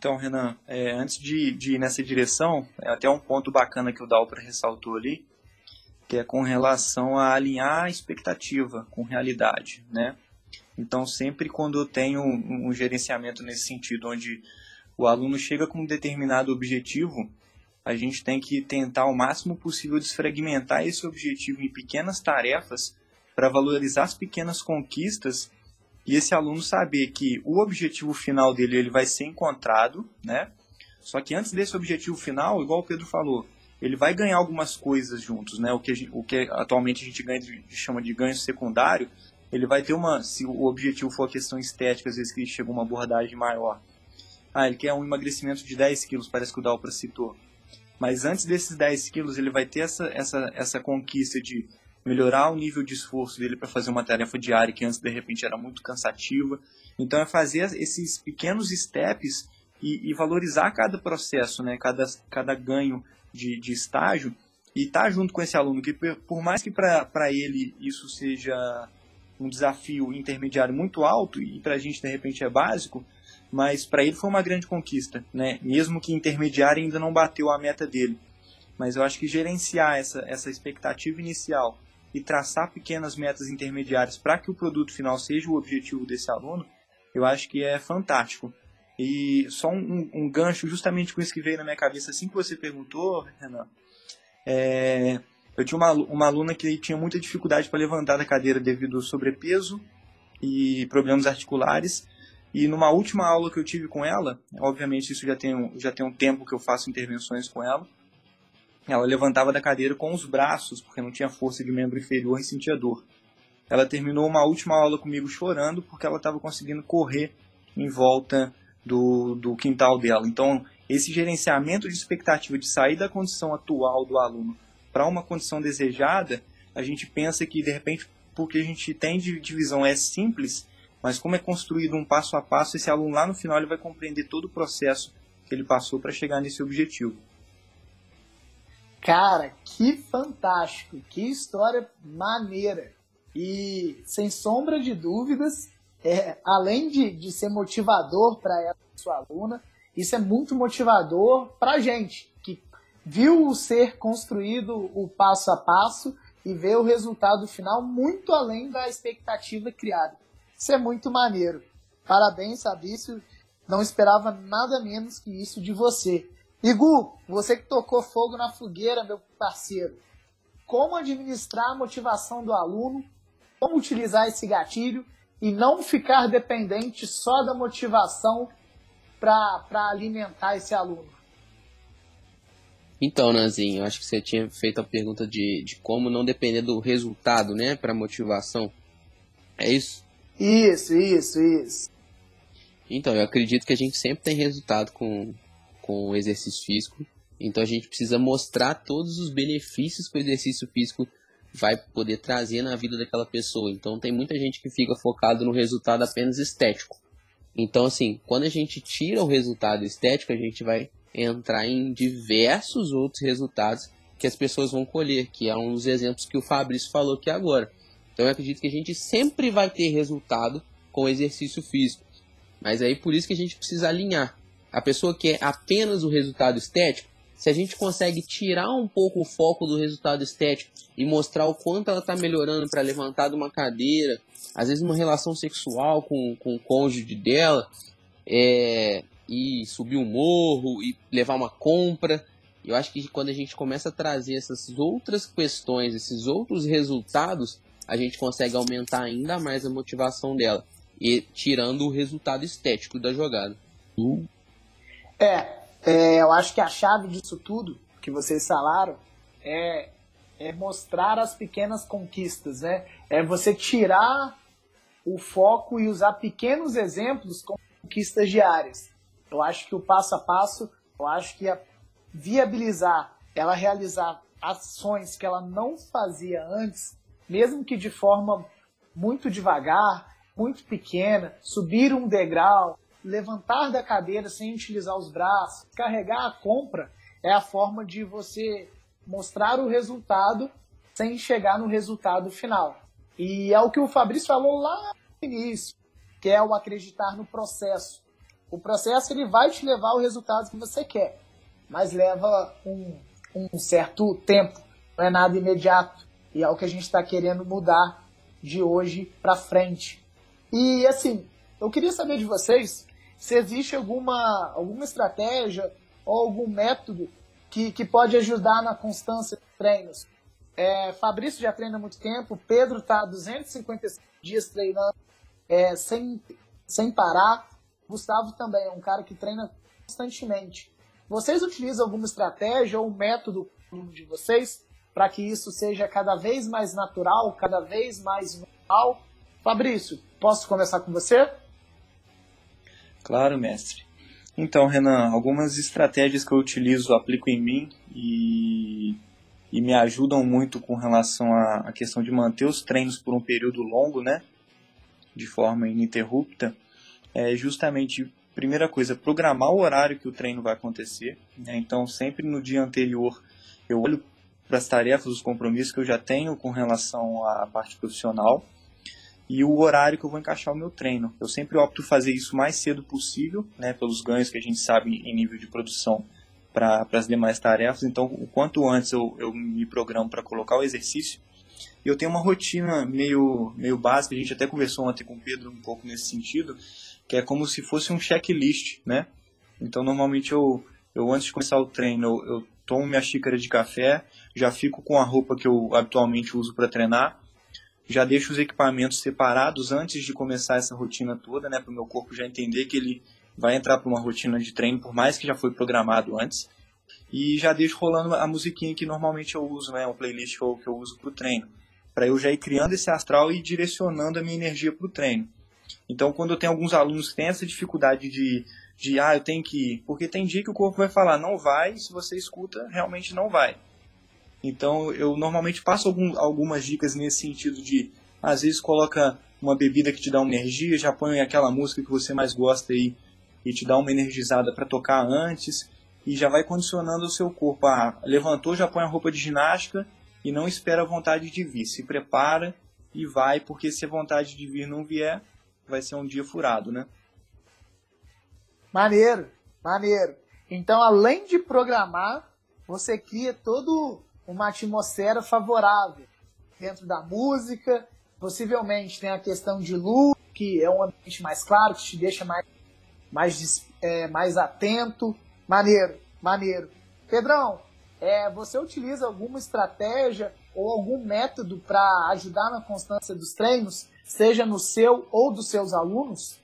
Então, Renan, é, antes de, de, ir nessa direção, é até um ponto bacana que o Dalper ressaltou ali, que é com relação a alinhar a expectativa com realidade, né? Então, sempre quando eu tenho um, um gerenciamento nesse sentido, onde o aluno chega com um determinado objetivo, a gente tem que tentar o máximo possível desfragmentar esse objetivo em pequenas tarefas para valorizar as pequenas conquistas e esse aluno saber que o objetivo final dele ele vai ser encontrado, né? Só que antes desse objetivo final, igual o Pedro falou, ele vai ganhar algumas coisas juntos, né? O que, gente, o que atualmente a gente ganha, chama de ganho secundário, ele vai ter uma, se o objetivo for a questão estética, às vezes que chega uma abordagem maior. Ah, ele quer um emagrecimento de 10 quilos, parece que o Dalpra citou. Mas antes desses 10 quilos, ele vai ter essa, essa, essa conquista de melhorar o nível de esforço dele para fazer uma tarefa diária que antes de repente era muito cansativa. Então é fazer esses pequenos steps e, e valorizar cada processo, né? cada, cada ganho de, de estágio e estar tá junto com esse aluno, que por mais que para ele isso seja um desafio intermediário muito alto e para a gente de repente é básico, mas para ele foi uma grande conquista, né? Mesmo que intermediário ainda não bateu a meta dele. Mas eu acho que gerenciar essa, essa expectativa inicial e traçar pequenas metas intermediárias para que o produto final seja o objetivo desse aluno, eu acho que é fantástico. E só um, um gancho justamente com isso que veio na minha cabeça assim que você perguntou, Renan. É, eu tinha uma, uma aluna que tinha muita dificuldade para levantar da cadeira devido ao sobrepeso e problemas articulares. E numa última aula que eu tive com ela, obviamente isso já tem, já tem um tempo que eu faço intervenções com ela, ela levantava da cadeira com os braços, porque não tinha força de membro inferior e sentia dor. Ela terminou uma última aula comigo chorando porque ela estava conseguindo correr em volta do, do quintal dela. Então, esse gerenciamento de expectativa de sair da condição atual do aluno para uma condição desejada, a gente pensa que de repente, porque a gente tem de divisão é simples, mas como é construído um passo a passo, esse aluno lá no final ele vai compreender todo o processo que ele passou para chegar nesse objetivo. Cara, que fantástico, que história maneira. E sem sombra de dúvidas, é, além de, de ser motivador para essa sua aluna, isso é muito motivador para a gente, que viu ser construído o passo a passo e vê o resultado final muito além da expectativa criada. Isso é muito maneiro. Parabéns, Fabrício. Não esperava nada menos que isso de você. Igu, você que tocou fogo na fogueira, meu parceiro. Como administrar a motivação do aluno, como utilizar esse gatilho e não ficar dependente só da motivação para alimentar esse aluno? Então, Nanzinho, acho que você tinha feito a pergunta de, de como não depender do resultado, né, para motivação. É isso? Isso, isso, isso. Então, eu acredito que a gente sempre tem resultado com, com o exercício físico. Então, a gente precisa mostrar todos os benefícios que o exercício físico vai poder trazer na vida daquela pessoa. Então, tem muita gente que fica focado no resultado apenas estético. Então, assim, quando a gente tira o resultado estético, a gente vai entrar em diversos outros resultados que as pessoas vão colher, que é um dos exemplos que o Fabrício falou aqui agora. Então eu acredito que a gente sempre vai ter resultado com exercício físico. Mas aí por isso que a gente precisa alinhar. A pessoa que é apenas o resultado estético, se a gente consegue tirar um pouco o foco do resultado estético e mostrar o quanto ela está melhorando para levantar de uma cadeira, às vezes uma relação sexual com, com o cônjuge dela, é, e subir um morro, e levar uma compra. Eu acho que quando a gente começa a trazer essas outras questões, esses outros resultados, a gente consegue aumentar ainda mais a motivação dela, e tirando o resultado estético da jogada. É, é, eu acho que a chave disso tudo que vocês falaram é, é mostrar as pequenas conquistas, né? É você tirar o foco e usar pequenos exemplos com conquistas diárias. Eu acho que o passo a passo, eu acho que viabilizar ela realizar ações que ela não fazia antes, mesmo que de forma muito devagar, muito pequena, subir um degrau, levantar da cadeira sem utilizar os braços, carregar a compra, é a forma de você mostrar o resultado sem chegar no resultado final. E é o que o Fabrício falou lá no início, que é o acreditar no processo. O processo ele vai te levar ao resultado que você quer, mas leva um, um certo tempo, não é nada imediato. E é o que a gente está querendo mudar de hoje para frente. E assim, eu queria saber de vocês se existe alguma, alguma estratégia ou algum método que, que pode ajudar na constância dos treinos. É, Fabrício já treina há muito tempo, Pedro está 255 dias treinando é, sem, sem parar. Gustavo também é um cara que treina constantemente. Vocês utilizam alguma estratégia ou método de vocês para que isso seja cada vez mais natural, cada vez mais normal? Fabrício, posso começar com você? Claro, mestre. Então, Renan, algumas estratégias que eu utilizo, aplico em mim e, e me ajudam muito com relação à, questão de manter os treinos por um período longo, né? De forma ininterrupta. É justamente, primeira coisa, programar o horário que o treino vai acontecer. Né? Então, sempre no dia anterior, eu olho para as tarefas, os compromissos que eu já tenho com relação à parte profissional e o horário que eu vou encaixar o meu treino. Eu sempre opto fazer isso o mais cedo possível, né, pelos ganhos que a gente sabe em nível de produção para as demais tarefas. Então, o quanto antes eu, eu me programo para colocar o exercício. E eu tenho uma rotina meio, meio básica, a gente até conversou ontem com o Pedro um pouco nesse sentido, que é como se fosse um checklist, né? Então, normalmente eu, eu antes de começar o treino, eu, eu tomo minha xícara de café, já fico com a roupa que eu habitualmente uso para treinar, já deixo os equipamentos separados antes de começar essa rotina toda, né, para o meu corpo já entender que ele vai entrar para uma rotina de treino, por mais que já foi programado antes. E já deixo rolando a musiquinha que normalmente eu uso, né, uma playlist que eu, que eu uso para o treino, para eu já ir criando esse astral e direcionando a minha energia para o treino. Então, quando eu tenho alguns alunos que têm essa dificuldade de, de, ah, eu tenho que ir, porque tem dia que o corpo vai falar, não vai, se você escuta, realmente não vai. Então eu normalmente passo algum, algumas dicas nesse sentido de às vezes coloca uma bebida que te dá uma energia, já põe aquela música que você mais gosta aí e te dá uma energizada para tocar antes e já vai condicionando o seu corpo. Ah, levantou, já põe a roupa de ginástica e não espera a vontade de vir. Se prepara e vai, porque se a vontade de vir não vier, vai ser um dia furado, né? Maneiro, maneiro. Então, além de programar, você cria todo uma atmosfera favorável dentro da música. Possivelmente tem a questão de luz, que é um ambiente mais claro, que te deixa mais, mais, é, mais atento. Maneiro, maneiro. Pedrão, é, você utiliza alguma estratégia ou algum método para ajudar na constância dos treinos, seja no seu ou dos seus alunos?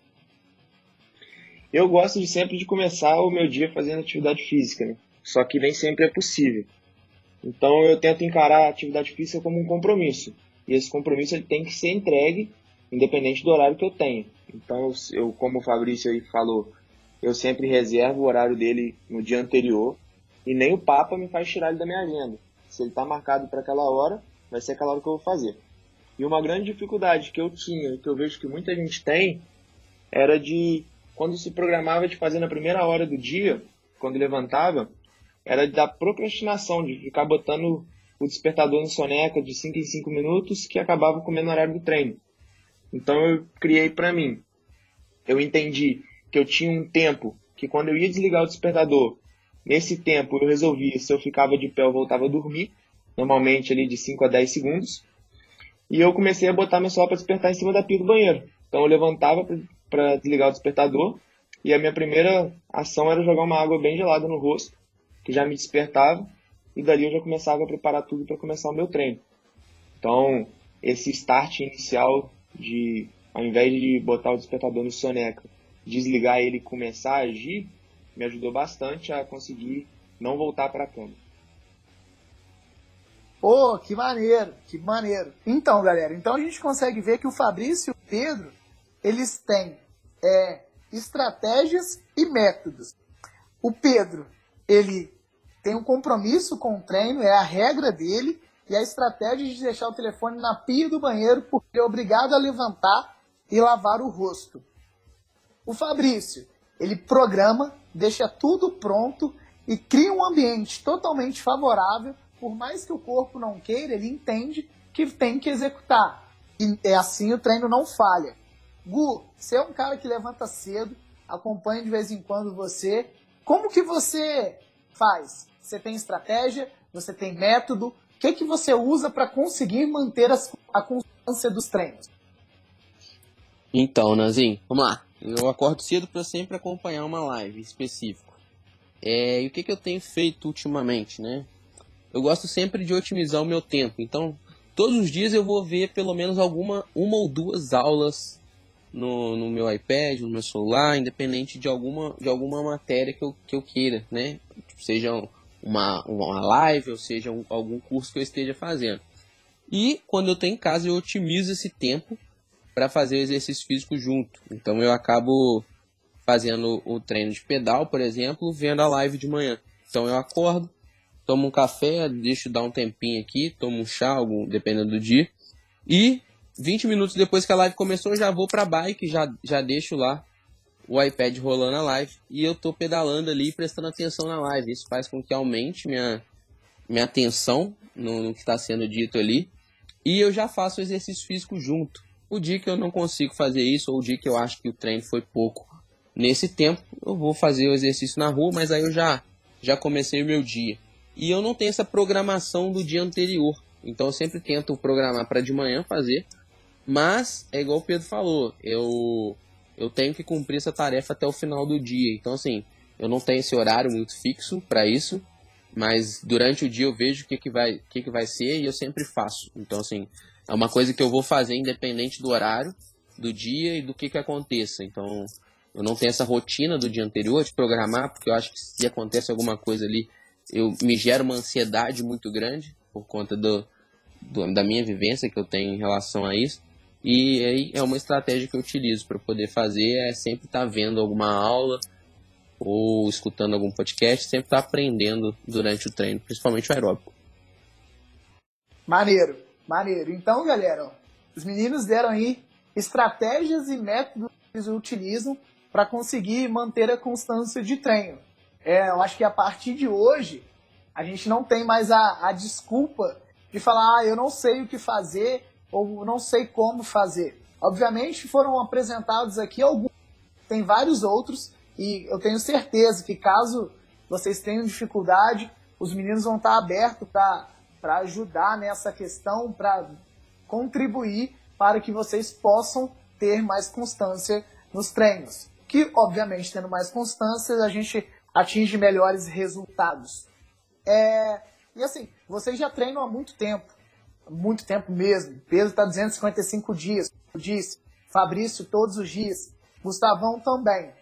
Eu gosto de sempre de começar o meu dia fazendo atividade física, né? só que nem sempre é possível. Então eu tento encarar a atividade física como um compromisso. E esse compromisso ele tem que ser entregue independente do horário que eu tenho. Então eu, como o Fabrício aí falou, eu sempre reservo o horário dele no dia anterior e nem o Papa me faz tirar ele da minha agenda. Se ele está marcado para aquela hora, vai ser aquela hora que eu vou fazer. E uma grande dificuldade que eu tinha que eu vejo que muita gente tem era de quando se programava de fazer na primeira hora do dia, quando levantava, era da procrastinação, de ficar botando o despertador no soneca de 5 em 5 minutos, que acabava comendo o horário do treino. Então eu criei para mim. Eu entendi que eu tinha um tempo que quando eu ia desligar o despertador, nesse tempo eu resolvia se eu ficava de pé ou voltava a dormir, normalmente ali de 5 a 10 segundos. E eu comecei a botar meu celular para despertar em cima da pia do banheiro. Então eu levantava para desligar o despertador e a minha primeira ação era jogar uma água bem gelada no rosto, que já me despertava, e dali eu já começava a preparar tudo para começar o meu treino. Então, esse start inicial de, ao invés de botar o despertador no soneca, desligar ele e começar a agir, me ajudou bastante a conseguir não voltar para a cama. Pô, que maneiro, que maneiro. Então, galera, então a gente consegue ver que o Fabrício e o Pedro, eles têm é, estratégias e métodos. O Pedro, ele tem um compromisso com o treino, é a regra dele, e a estratégia de deixar o telefone na pia do banheiro porque é obrigado a levantar e lavar o rosto. O Fabrício, ele programa, deixa tudo pronto e cria um ambiente totalmente favorável, por mais que o corpo não queira, ele entende que tem que executar. E é assim o treino não falha. Gu, você é um cara que levanta cedo, acompanha de vez em quando você. Como que você faz? Você tem estratégia? Você tem método? O que, que você usa para conseguir manter a constância dos treinos? Então, Nanzinho, vamos lá. Eu acordo cedo para sempre acompanhar uma live específica. É, e o que, que eu tenho feito ultimamente, né? Eu gosto sempre de otimizar o meu tempo. Então, todos os dias eu vou ver pelo menos alguma uma ou duas aulas no, no meu iPad, no meu celular, independente de alguma, de alguma matéria que eu, que eu queira, né? Tipo, seja uma, uma live ou seja um, algum curso que eu esteja fazendo. E quando eu estou em casa, eu otimizo esse tempo para fazer o exercício físico junto. Então eu acabo fazendo o treino de pedal, por exemplo, vendo a live de manhã. Então eu acordo, tomo um café, deixo dar um tempinho aqui, tomo um chá, algum, dependendo do dia, e 20 minutos depois que a live começou, eu já vou pra bike, já, já deixo lá o iPad rolando a live e eu tô pedalando ali prestando atenção na live. Isso faz com que aumente minha, minha atenção no, no que está sendo dito ali e eu já faço exercício físico junto. O dia que eu não consigo fazer isso ou o dia que eu acho que o treino foi pouco nesse tempo, eu vou fazer o exercício na rua, mas aí eu já, já comecei o meu dia. E eu não tenho essa programação do dia anterior. Então eu sempre tento programar para de manhã fazer mas, é igual o Pedro falou, eu, eu tenho que cumprir essa tarefa até o final do dia. Então, assim, eu não tenho esse horário muito fixo para isso, mas durante o dia eu vejo o que, que, vai, que, que vai ser e eu sempre faço. Então, assim, é uma coisa que eu vou fazer independente do horário, do dia e do que, que aconteça. Então, eu não tenho essa rotina do dia anterior de programar, porque eu acho que se acontece alguma coisa ali, eu me gera uma ansiedade muito grande por conta do, do da minha vivência que eu tenho em relação a isso. E aí é uma estratégia que eu utilizo para poder fazer, é sempre estar tá vendo alguma aula ou escutando algum podcast, sempre estar tá aprendendo durante o treino, principalmente o aeróbico. Maneiro, maneiro. Então, galera, os meninos deram aí estratégias e métodos que eles utilizam para conseguir manter a constância de treino. É, eu acho que a partir de hoje a gente não tem mais a, a desculpa de falar, ah, eu não sei o que fazer, ou não sei como fazer. Obviamente foram apresentados aqui alguns, tem vários outros, e eu tenho certeza que caso vocês tenham dificuldade, os meninos vão estar abertos para ajudar nessa questão, para contribuir para que vocês possam ter mais constância nos treinos. Que, obviamente, tendo mais constância, a gente atinge melhores resultados. É, e assim, vocês já treinam há muito tempo muito tempo mesmo. Pedro está 255 dias, como disse. Fabrício todos os dias. Gustavão também.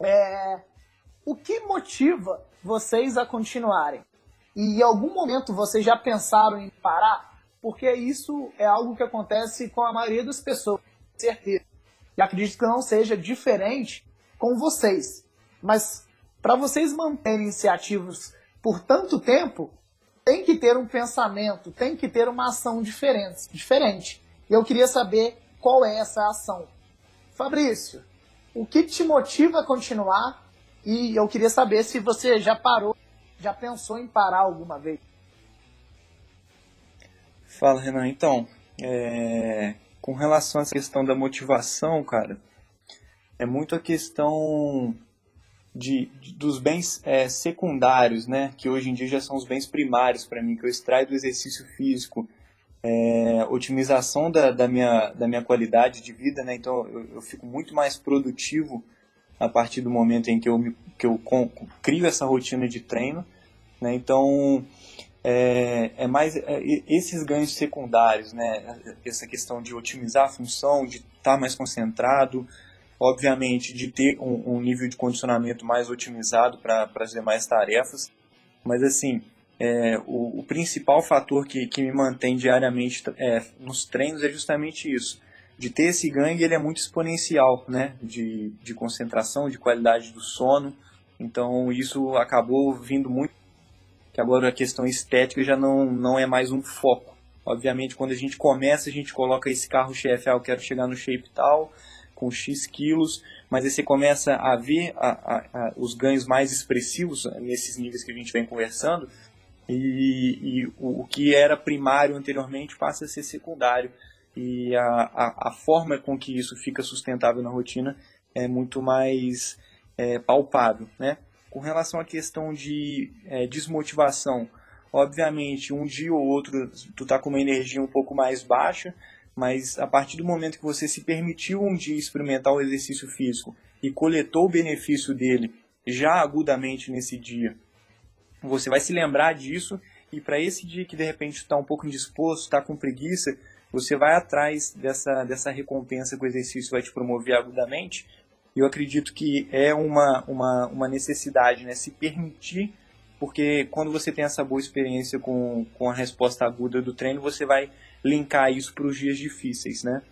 É... O que motiva vocês a continuarem? E em algum momento vocês já pensaram em parar? Porque isso é algo que acontece com a maioria das pessoas, com certeza. E acredito que não seja diferente com vocês. Mas para vocês manterem se ativos por tanto tempo, tem que ter um pensamento, tem que ter uma ação diferente. diferente. E eu queria saber qual é essa ação. Fabrício, o que te motiva a continuar? E eu queria saber se você já parou já pensou em parar alguma vez? Fala, Renan. Então, é... com relação a essa questão da motivação, cara, é muito a questão de, de dos bens é, secundários, né? Que hoje em dia já são os bens primários para mim, que eu extraio do exercício físico, é, otimização da, da, minha, da minha qualidade de vida, né? Então eu, eu, fico muito mais produtivo a partir do momento em que eu, me, que eu com, crio essa rotina de treino, né? Então é, é mais é, esses ganhos secundários, né? Essa questão de otimizar a função, de estar tá mais concentrado, obviamente, de ter um, um nível de condicionamento mais otimizado para as demais tarefas. Mas, assim, é, o, o, principal fator que, que me mantém diariamente é, nos treinos é justamente isso. De ter esse ganho, ele é muito exponencial, né? De, de concentração, de qualidade do sono. Então, isso acabou vindo muito. Que agora a questão estética já não, não é mais um foco. Obviamente, quando a gente começa, a gente coloca esse carro-chefe, ah, eu quero chegar no shape tal, com X quilos, mas aí você começa a ver a, a, a, os ganhos mais expressivos nesses níveis que a gente vem conversando, e, e o, o, que era primário anteriormente passa a ser secundário. E a, forma com que isso fica sustentável na rotina é muito mais é, palpável. Né? Com relação à questão de é, desmotivação, obviamente um dia ou outro tu está com uma energia um pouco mais baixa, mas a partir do momento que você se permitiu um dia experimentar o exercício físico e coletou o benefício dele já agudamente nesse dia, você vai se lembrar disso e para esse dia que de repente está um pouco indisposto, está com preguiça, você vai atrás dessa, dessa recompensa que o exercício vai te promover agudamente. Eu acredito que é uma, uma, uma necessidade, né? Se permitir, porque quando você tem essa boa experiência com, com a resposta aguda do treino, você vai linkar isso para os dias difíceis, né?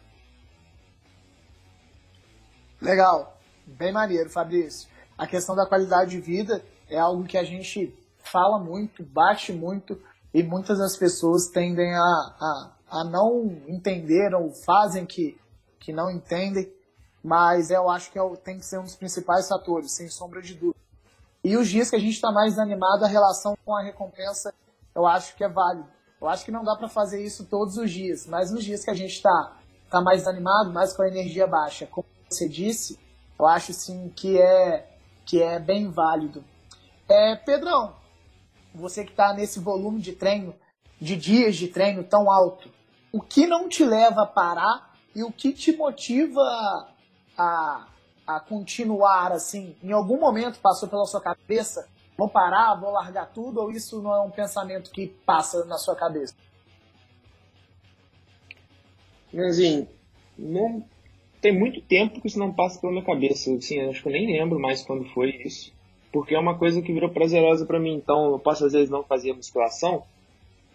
Legal, bem maneiro, Fabrício. A questão da qualidade de vida é algo que a gente fala muito, bate muito, e muitas das pessoas tendem a, a, a não entender ou fazem que, que não entendem, mas eu acho que é, tem que ser um dos principais fatores, sem sombra de dúvida. E os dias que a gente está mais animado, a relação com a recompensa, eu acho que é válido. Eu acho que não dá para fazer isso todos os dias, mas nos dias que a gente está tá mais animado, mais com a energia baixa, como você disse, eu acho sim que é que é bem válido. É, Pedrão, você que está nesse volume de treino, de dias de treino tão alto, o que não te leva a parar e o que te motiva a, a continuar assim? Em algum momento passou pela sua cabeça vou parar, vou largar tudo, ou isso não é um pensamento que passa na sua cabeça? Assim, não, tem muito tempo que isso não passa pela minha cabeça. Assim, acho que eu nem lembro mais quando foi isso. Porque é uma coisa que virou prazerosa para mim. Então, eu posso às vezes não fazer musculação,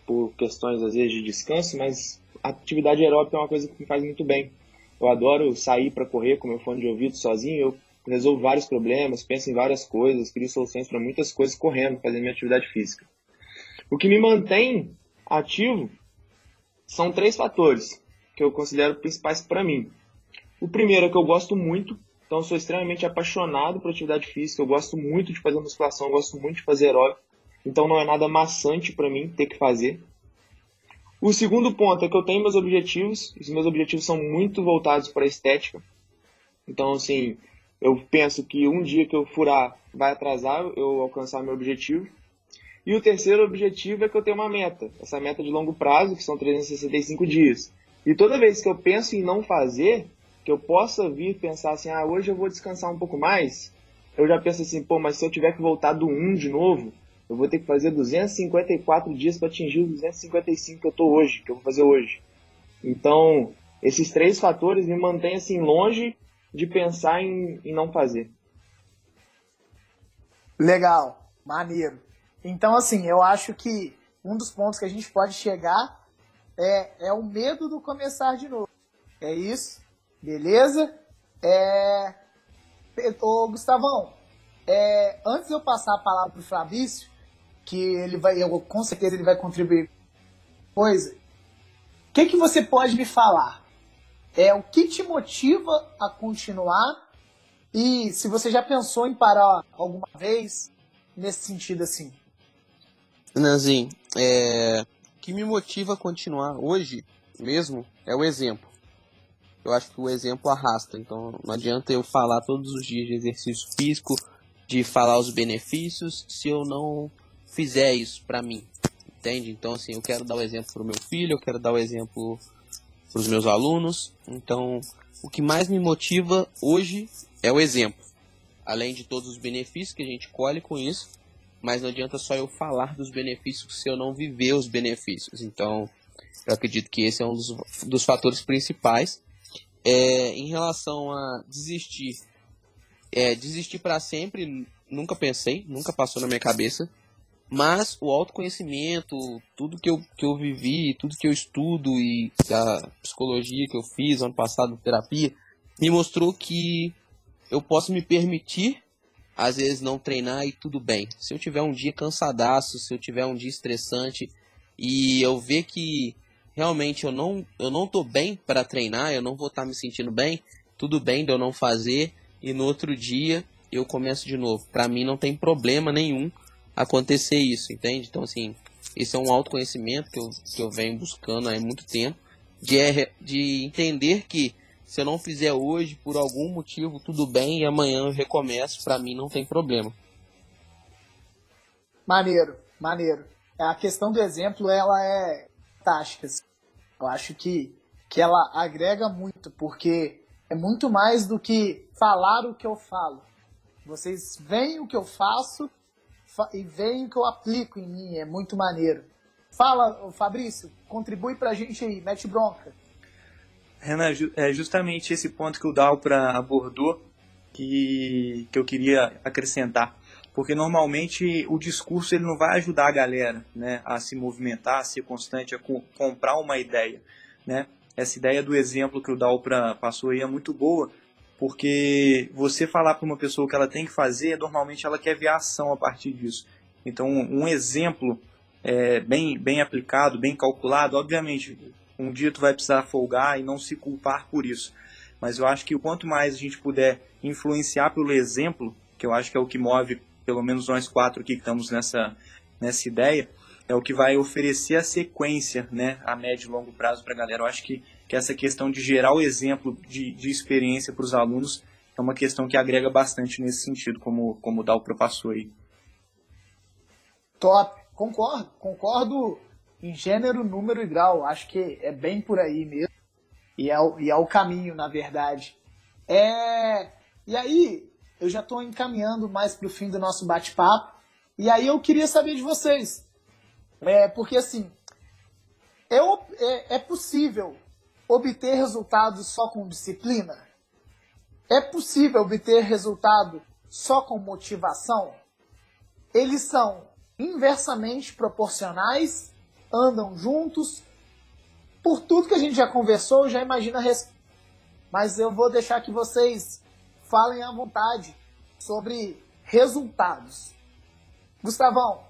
por questões às vezes de descanso, mas a atividade aeróbica é uma coisa que me faz muito bem. Eu adoro sair para correr com meu fone de ouvido sozinho. Eu resolvo vários problemas, penso em várias coisas, crio soluções para muitas coisas correndo, fazendo minha atividade física. O que me mantém ativo são três fatores que eu considero principais para mim. O primeiro é que eu gosto muito, então sou extremamente apaixonado por atividade física, eu gosto muito de fazer musculação, eu gosto muito de fazer aeróbico, então não é nada maçante para mim ter que fazer. O segundo ponto é que eu tenho meus objetivos, os meus objetivos são muito voltados para a estética. Então, assim, eu penso que um dia que eu furar vai atrasar eu alcançar meu objetivo. E o terceiro objetivo é que eu tenho uma meta, essa meta de longo prazo, que são 365 dias. E toda vez que eu penso em não fazer, que eu possa vir pensar assim, ah, hoje eu vou descansar um pouco mais, eu já penso assim, pô, mas se eu tiver que voltar do 1 de novo, eu vou ter que fazer 254 dias para atingir os 255 que eu tô hoje, que eu vou fazer hoje. Então, esses três fatores me mantêm assim longe de pensar em, em não fazer. Legal, maneiro. Então, assim, eu acho que um dos pontos que a gente pode chegar é, é o medo do começar de novo. É isso? Beleza? É... Ô, Gustavão, é... antes de eu passar a palavra para o Fabrício, que ele vai, eu, com certeza ele vai contribuir coisa, o que, que você pode me falar? É o que te motiva a continuar e se você já pensou em parar alguma vez nesse sentido assim. Nanzinho, é... o que me motiva a continuar hoje mesmo é o exemplo. Eu acho que o exemplo arrasta, então não adianta eu falar todos os dias de exercício físico, de falar os benefícios, se eu não fizer isso para mim, entende? Então, assim, eu quero dar o exemplo para o meu filho, eu quero dar o exemplo para os meus alunos, então o que mais me motiva hoje é o exemplo. Além de todos os benefícios que a gente colhe com isso, mas não adianta só eu falar dos benefícios se eu não viver os benefícios. Então, eu acredito que esse é um dos, dos fatores principais. É, em relação a desistir, é, desistir para sempre, nunca pensei, nunca passou na minha cabeça. Mas o autoconhecimento, tudo que eu, que eu vivi, tudo que eu estudo e a psicologia que eu fiz ano passado, terapia, me mostrou que eu posso me permitir, às vezes, não treinar e tudo bem. Se eu tiver um dia cansadaço, se eu tiver um dia estressante e eu ver que realmente eu não, eu não tô bem para treinar, eu não vou estar tá me sentindo bem, tudo bem de eu não fazer e no outro dia eu começo de novo. Para mim não tem problema nenhum acontecer isso, entende? Então, assim, esse é um autoconhecimento que eu, que eu venho buscando há muito tempo, de, é, de entender que se eu não fizer hoje, por algum motivo, tudo bem, e amanhã eu recomeço, para mim não tem problema. Maneiro, maneiro. A questão do exemplo, ela é fantástica. Assim. Eu acho que, que ela agrega muito, porque é muito mais do que falar o que eu falo. Vocês veem o que eu faço e veem que eu aplico em mim, é muito maneiro. Fala, Fabrício, contribui pra gente aí, mete bronca. Renan, é justamente esse ponto que o Dalpra abordou que, que eu queria acrescentar. Porque normalmente o discurso ele não vai ajudar a galera né, a se movimentar, a ser constante, a co comprar uma ideia. Né? Essa ideia do exemplo que o Dalpra passou aí é muito boa, porque você falar para uma pessoa o que ela tem que fazer, normalmente ela quer ver a ação a partir disso. Então, um exemplo é, bem, bem aplicado, bem calculado, obviamente, um dia tu vai precisar folgar e não se culpar por isso. Mas eu acho que quanto mais a gente puder influenciar pelo exemplo, que eu acho que é o que move pelo menos nós quatro aqui que estamos nessa, nessa ideia, é o que vai oferecer a sequência né, a médio e longo prazo para a galera. Eu acho que que essa questão de gerar o exemplo de, de experiência para os alunos é uma questão que agrega bastante nesse sentido, como, como o Dalpro passou aí. Top, concordo, concordo em gênero, número e grau, acho que é bem por aí mesmo, e é o, e é o caminho, na verdade. É... E aí, eu já estou encaminhando mais para o fim do nosso bate-papo, e aí eu queria saber de vocês, é, porque assim, eu, é, é possível obter resultados só com disciplina? É possível obter resultado só com motivação? Eles são inversamente proporcionais, andam juntos. Por tudo que a gente já conversou, já imagina a resposta. Mas eu vou deixar que vocês falem à vontade sobre resultados. Gustavão,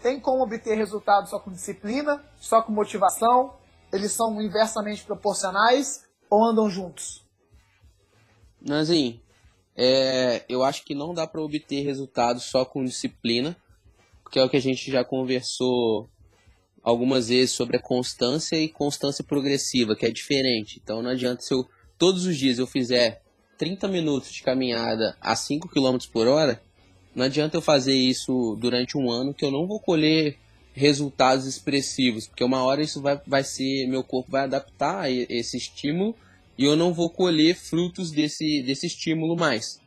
tem como obter resultados só com disciplina, só com motivação? Eles são inversamente proporcionais ou andam juntos? Nanzinho, é, eu acho que não dá para obter resultados só com disciplina, porque é o que a gente já conversou algumas vezes sobre a constância e constância progressiva, que é diferente. Então não adianta se eu todos os dias eu fizer 30 minutos de caminhada a 5 km por hora, não adianta eu fazer isso durante um ano que eu não vou colher resultados expressivos, porque uma hora isso vai, vai ser, meu corpo vai adaptar a esse estímulo e eu não vou colher frutos desse, desse estímulo mais.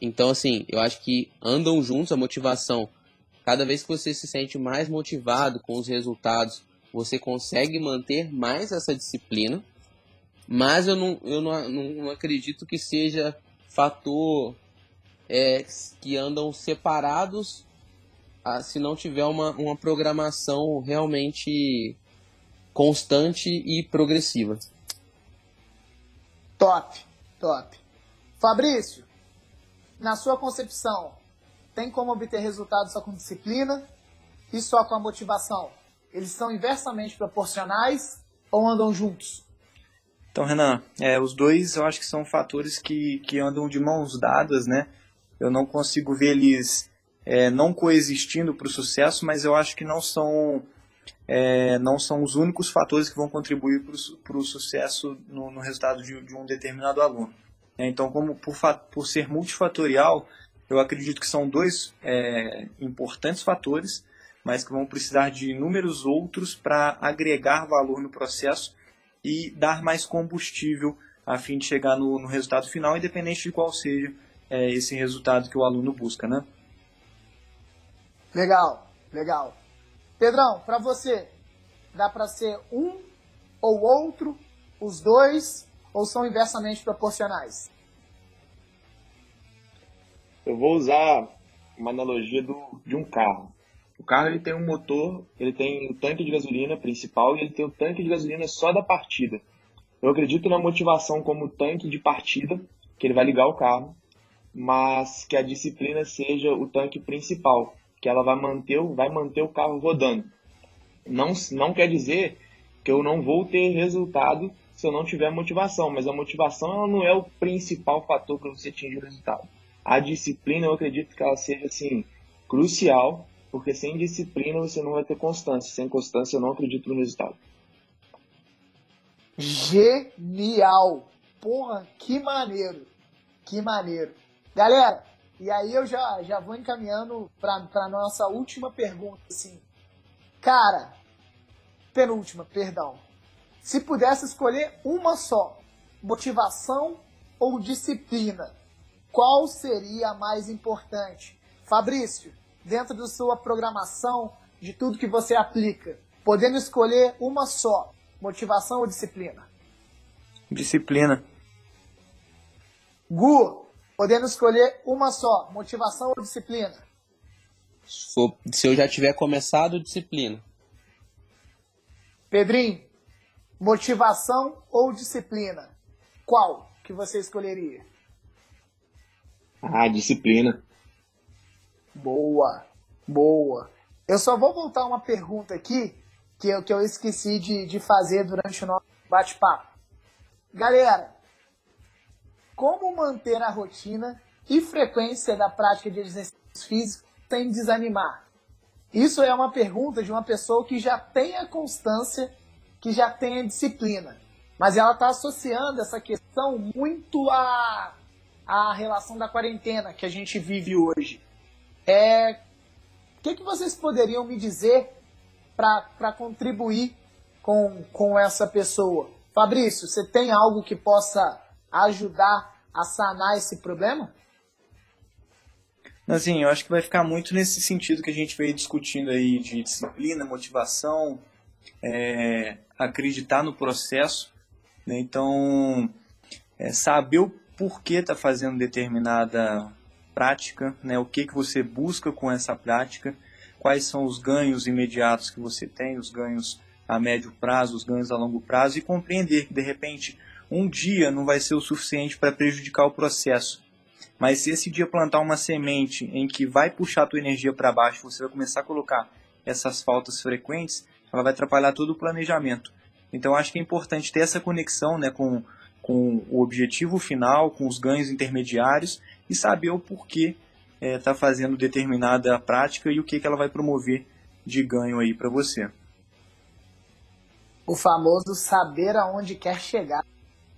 Então, assim, eu acho que andam juntos a motivação. Cada vez que você se sente mais motivado com os resultados, você consegue manter mais essa disciplina. Mas eu não, eu não, não acredito que seja fator é, que andam separados se não tiver uma, uma programação realmente constante e progressiva. Top, top. Fabrício, na sua concepção, tem como obter resultados só com disciplina e só com a motivação? Eles são inversamente proporcionais ou andam juntos? Então, Renan, é, os dois eu acho que são fatores que, que andam de mãos dadas, né? Eu não consigo ver eles é, não coexistindo para o sucesso, mas eu acho que não são é, não são os únicos fatores que vão contribuir para o sucesso no, no resultado de, de, um determinado aluno. É, então, como por, por, ser multifatorial, eu acredito que são dois é, importantes fatores, mas que vão precisar de inúmeros outros para agregar valor no processo e dar mais combustível a fim de chegar no, no resultado final, independente de qual seja é, esse resultado que o aluno busca, né? Legal, legal. Pedrão, para você, dá para ser um ou outro, os dois, ou são inversamente proporcionais? Eu vou usar uma analogia do, de um carro. O carro ele tem um motor, ele tem o tanque de gasolina principal e ele tem o tanque de gasolina só da partida. Eu acredito na motivação como tanque de partida, que ele vai ligar o carro, mas que a disciplina seja o tanque principal, que ela vai manter, vai manter o carro rodando. Não, não quer dizer que eu não vou ter resultado se eu não tiver motivação, mas a motivação ela não é o principal fator para você atingir o resultado. A disciplina, eu acredito que ela seja assim crucial, porque sem disciplina você não vai ter constância. Sem constância eu não acredito no resultado. Genial! Porra, que maneiro! Que maneiro! Galera, e aí eu já, já vou encaminhando para nossa última pergunta, assim. Cara, penúltima, perdão. Se pudesse escolher uma só, motivação ou disciplina, qual seria a mais importante? Fabrício, dentro da sua programação, de tudo que você aplica, podendo escolher uma só, motivação ou disciplina? Disciplina. Gu, podendo escolher uma só, motivação ou disciplina? Se eu já tiver começado, disciplina. Pedrinho, motivação ou disciplina? Qual que você escolheria? Ah, disciplina. Boa, boa. Eu só vou voltar uma pergunta aqui que eu, que eu esqueci de, de fazer durante o nosso bate-papo. Galera, como manter a rotina e frequência da prática de exercícios físicos sem desanimar? Isso é uma pergunta de uma pessoa que já tem a constância, que já tem a disciplina. Mas ela está associando essa questão muito à, à relação da quarentena que a gente vive hoje. É, o que, que vocês poderiam me dizer para contribuir com, com essa pessoa? Fabrício, você tem algo que possa ajudar a sanar esse problema? Assim, eu acho que vai ficar muito nesse sentido que a gente veio discutindo aí de disciplina, motivação, é, acreditar no processo. Né? Então, é, saber o porquê está fazendo determinada prática, né? o que, que você busca com essa prática, quais são os ganhos imediatos que você tem, os ganhos a médio prazo, os ganhos a longo prazo, e compreender que, de repente, um dia não vai ser o suficiente para prejudicar o processo. Mas se esse dia plantar uma semente em que vai puxar a tua energia para baixo, você vai começar a colocar essas faltas frequentes, ela vai atrapalhar todo o planejamento. Então acho que é importante ter essa conexão né, com, com o objetivo final, com os ganhos intermediários e saber o porquê está é, tá fazendo determinada prática e o que, que ela vai promover de ganho aí para você. O famoso saber aonde quer chegar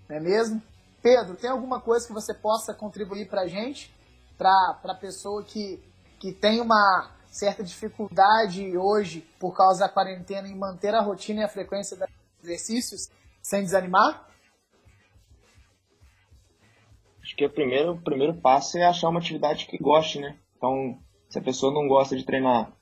não é mesmo? Pedro, tem alguma coisa que você possa contribuir para a gente, para a pessoa que, que tem uma certa dificuldade hoje, por causa da quarentena, em manter a rotina e a frequência dos exercícios sem desanimar? Acho que o primeiro, o primeiro passo é achar uma atividade que goste, né? Então, se a pessoa não gosta de treinar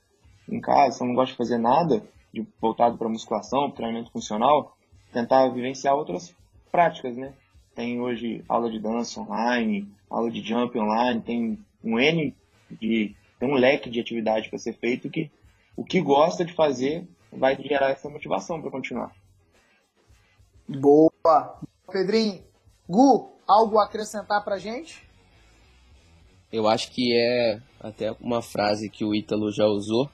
em casa, não gosta de fazer nada de voltado para musculação, treinamento funcional, tentar vivenciar outras práticas, né? Tem hoje aula de dança online, aula de jump online, tem um N de. tem um leque de atividade para ser feito que o que gosta de fazer vai gerar essa motivação para continuar. Boa! Pedrinho, Gu, algo a acrescentar para gente? Eu acho que é até uma frase que o Ítalo já usou,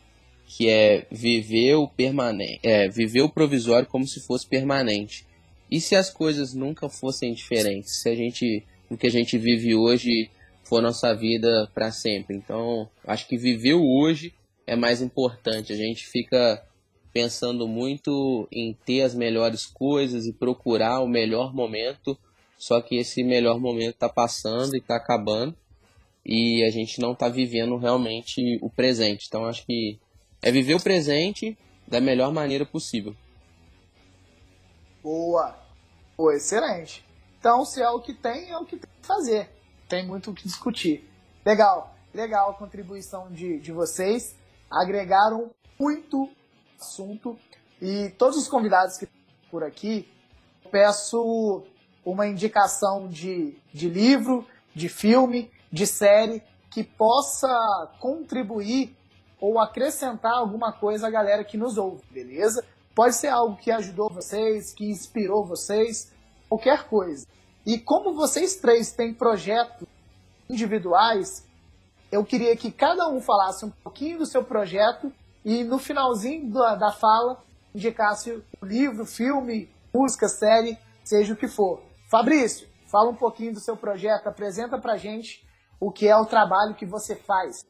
que é viver o permanente, é, viver o provisório como se fosse permanente. E se as coisas nunca fossem diferentes? Se a gente, o que a gente vive hoje for nossa vida para sempre. Então, acho que viver o hoje é mais importante. A gente fica pensando muito em ter as melhores coisas e procurar o melhor momento, só que esse melhor momento está passando e está acabando e a gente não está vivendo realmente o presente. Então, acho que é viver o presente da melhor maneira possível. Boa! Boa, excelente. Então, se é o que tem, é o que tem que fazer. Tem muito o que discutir. Legal, legal a contribuição de, de vocês. Agregaram muito assunto. E todos os convidados que por aqui, peço uma indicação de, de livro, de filme, de série que possa contribuir ou acrescentar alguma coisa à galera que nos ouve, beleza? Pode ser algo que ajudou vocês, que inspirou vocês, qualquer coisa. E como vocês três têm projetos individuais, eu queria que cada um falasse um pouquinho do seu projeto e no finalzinho da, da fala indicasse o livro, filme, música, série, seja o que for. Fabrício, fala um pouquinho do seu projeto, apresenta pra gente o que é o trabalho que você faz.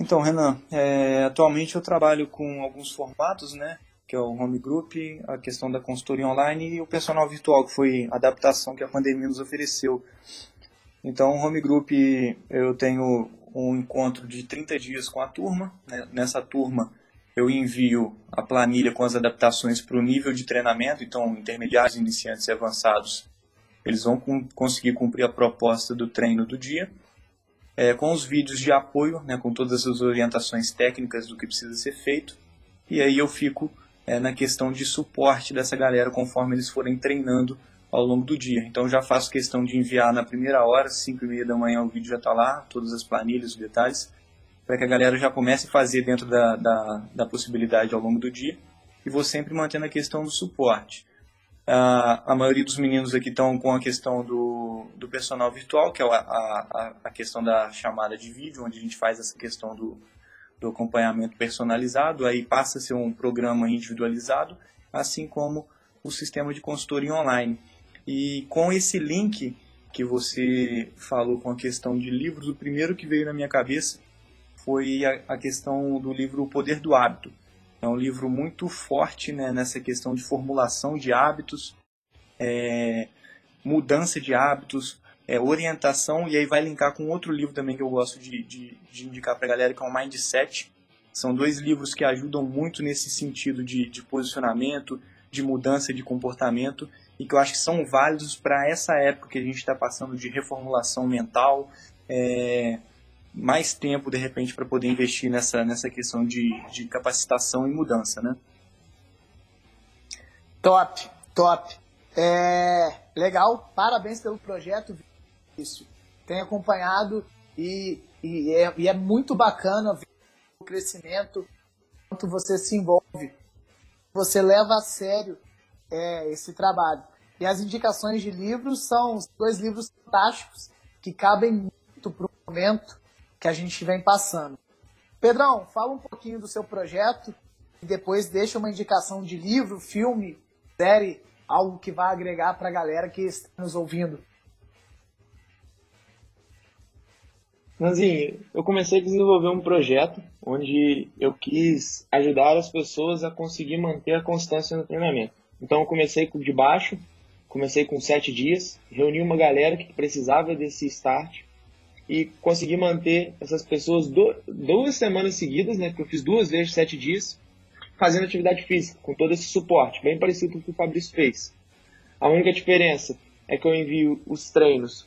Então, Renan, é, atualmente eu trabalho com alguns formatos, né? Que é o Home Group, a questão da consultoria online e o personal virtual, que foi a adaptação que a pandemia nos ofereceu. Então, o Home Group, eu tenho um encontro de 30 dias com a turma. Né? Nessa turma, eu envio a planilha com as adaptações para o nível de treinamento, então, intermediários, iniciantes e avançados, eles vão conseguir cumprir a proposta do treino do dia é, com os vídeos de apoio, né, com todas as orientações técnicas do que precisa ser feito. E aí eu fico é, na questão de suporte dessa galera conforme eles forem treinando ao longo do dia. Então já faço questão de enviar na primeira hora, 5 e meia da manhã o vídeo já está lá, todas as planilhas, os detalhes, para que a galera já comece a fazer dentro da, da, da possibilidade ao longo do dia. E vou sempre mantendo a questão do suporte. Uh, a maioria dos meninos aqui estão com a questão do, do personal virtual, que é a, a, a questão da chamada de vídeo, onde a gente faz essa questão do, do acompanhamento personalizado, aí passa a ser um programa individualizado, assim como o sistema de consultoria online. E com esse link que você falou com a questão de livros, o primeiro que veio na minha cabeça foi a, a questão do livro O Poder do Hábito, é um livro muito forte né, nessa questão de formulação de hábitos, é, mudança de hábitos, é, orientação, e aí vai linkar com outro livro também que eu gosto de, de, de indicar para a galera, que é o Mindset. São dois livros que ajudam muito nesse sentido de, de posicionamento, de mudança de comportamento, e que eu acho que são válidos para essa época que a gente está passando de reformulação mental, é, mais tempo, de repente, para poder investir nessa, nessa questão de, de capacitação e mudança, né? Top, top. É, legal, parabéns pelo projeto. Isso. Tenho acompanhado e, e, é, e é muito bacana ver o crescimento, quanto você se envolve. Você leva a sério é, esse trabalho. E as indicações de livros são dois livros fantásticos que cabem muito para o momento que a gente vem passando. Pedrão, fala um pouquinho do seu projeto e depois deixa uma indicação de livro, filme, série, algo que vai agregar para a galera que está nos ouvindo. Nanzinho, eu comecei a desenvolver um projeto onde eu quis ajudar as pessoas a conseguir manter a constância no treinamento. Então eu comecei de baixo, comecei com sete dias, reuni uma galera que precisava desse start e consegui manter essas pessoas do, duas semanas seguidas, né? Porque eu fiz duas vezes sete dias, fazendo atividade física, com todo esse suporte, bem parecido com o que o Fabrício fez. A única diferença é que eu envio os treinos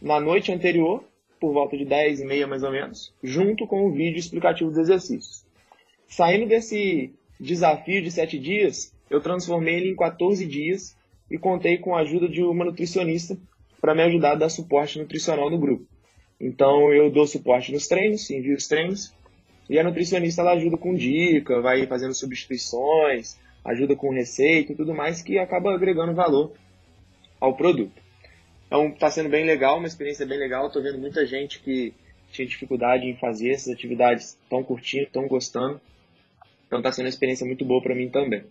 na noite anterior, por volta de 10 e meia mais ou menos, junto com o vídeo explicativo dos exercícios. Saindo desse desafio de sete dias, eu transformei ele em 14 dias e contei com a ajuda de uma nutricionista para me ajudar a dar suporte nutricional no grupo. Então eu dou suporte nos treinos, envio os treinos, e a nutricionista ela ajuda com dica, vai fazendo substituições, ajuda com receita e tudo mais que acaba agregando valor ao produto. Então está sendo bem legal, uma experiência bem legal. Estou vendo muita gente que tinha dificuldade em fazer essas atividades, estão curtindo, estão gostando. Então está sendo uma experiência muito boa para mim também.